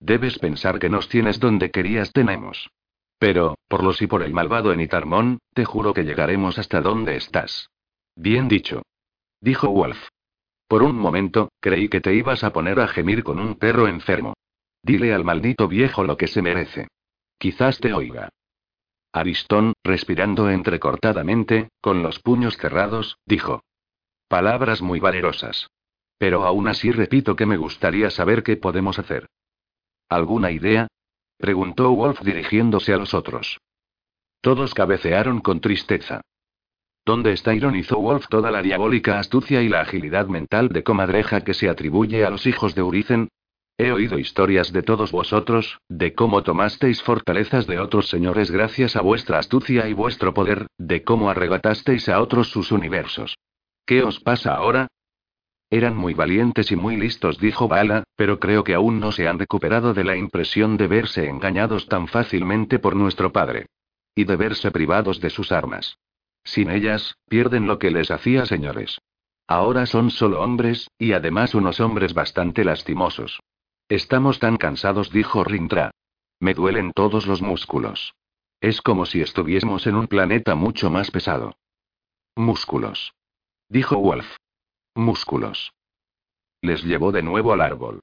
Debes pensar que nos tienes donde querías tenemos. Pero, por los y por el malvado Enitarmón, te juro que llegaremos hasta donde estás. Bien dicho. Dijo Wolf. Por un momento, creí que te ibas a poner a gemir con un perro enfermo. Dile al maldito viejo lo que se merece. Quizás te oiga. Aristón, respirando entrecortadamente, con los puños cerrados, dijo. Palabras muy valerosas. Pero aún así repito que me gustaría saber qué podemos hacer. ¿Alguna idea? preguntó Wolf dirigiéndose a los otros. Todos cabecearon con tristeza. ¿Dónde está? ironizó Wolf toda la diabólica astucia y la agilidad mental de comadreja que se atribuye a los hijos de Uricen? He oído historias de todos vosotros, de cómo tomasteis fortalezas de otros señores gracias a vuestra astucia y vuestro poder, de cómo arrebatasteis a otros sus universos. ¿Qué os pasa ahora? Eran muy valientes y muy listos, dijo Bala, pero creo que aún no se han recuperado de la impresión de verse engañados tan fácilmente por nuestro padre. Y de verse privados de sus armas. Sin ellas, pierden lo que les hacía señores. Ahora son solo hombres, y además unos hombres bastante lastimosos. Estamos tan cansados, dijo Rintra. Me duelen todos los músculos. Es como si estuviésemos en un planeta mucho más pesado. Músculos. Dijo Wolf. Músculos. Les llevó de nuevo al árbol.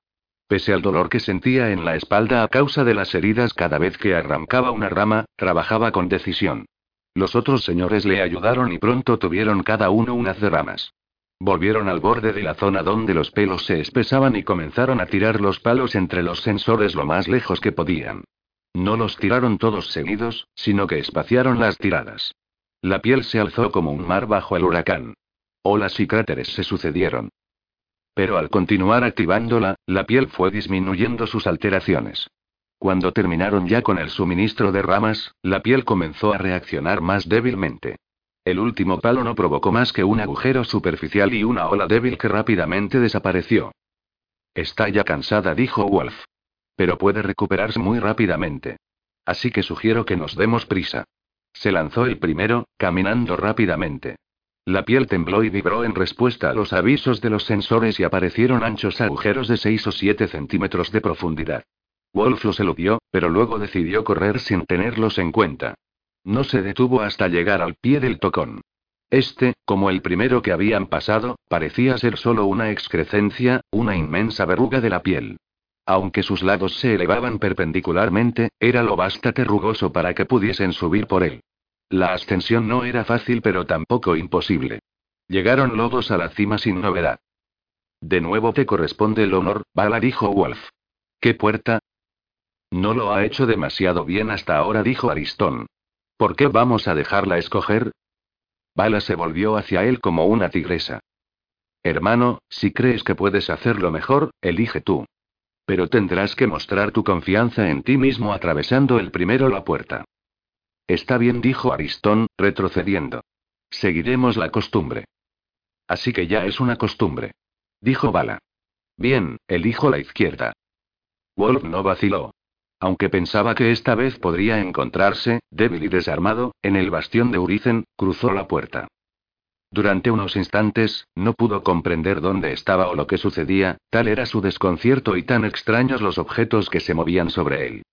Pese al dolor que sentía en la espalda a causa de las heridas cada vez que arrancaba una rama, trabajaba con decisión. Los otros señores le ayudaron y pronto tuvieron cada uno unas de ramas. Volvieron al borde de la zona donde los pelos se espesaban y comenzaron a tirar los palos entre los sensores lo más lejos que podían. No los tiraron todos seguidos, sino que espaciaron las tiradas. La piel se alzó como un mar bajo el huracán. Olas y cráteres se sucedieron. Pero al continuar activándola, la piel fue disminuyendo sus alteraciones. Cuando terminaron ya con el suministro de ramas, la piel comenzó a reaccionar más débilmente. El último palo no provocó más que un agujero superficial y una ola débil que rápidamente desapareció. Está ya cansada, dijo Wolf. Pero puede recuperarse muy rápidamente. Así que sugiero que nos demos prisa. Se lanzó el primero, caminando rápidamente. La piel tembló y vibró en respuesta a los avisos de los sensores y aparecieron anchos agujeros de 6 o 7 centímetros de profundidad. Wolf los eludió, pero luego decidió correr sin tenerlos en cuenta. No se detuvo hasta llegar al pie del tocón. Este, como el primero que habían pasado, parecía ser solo una excrescencia, una inmensa verruga de la piel. Aunque sus lados se elevaban perpendicularmente, era lo bastante rugoso para que pudiesen subir por él. La ascensión no era fácil pero tampoco imposible. Llegaron lodos a la cima sin novedad. De nuevo te corresponde el honor, Bala dijo Wolf. ¿Qué puerta? No lo ha hecho demasiado bien hasta ahora, dijo Aristón. ¿Por qué vamos a dejarla escoger? Bala se volvió hacia él como una tigresa. Hermano, si crees que puedes hacerlo mejor, elige tú. Pero tendrás que mostrar tu confianza en ti mismo atravesando el primero la puerta. Está bien, dijo Aristón, retrocediendo. Seguiremos la costumbre. Así que ya es una costumbre. Dijo Bala. Bien, elijo la izquierda. Wolf no vaciló. Aunque pensaba que esta vez podría encontrarse, débil y desarmado, en el bastión de Uricen, cruzó la puerta. Durante unos instantes, no pudo comprender dónde estaba o lo que sucedía, tal era su desconcierto y tan extraños los objetos que se movían sobre él.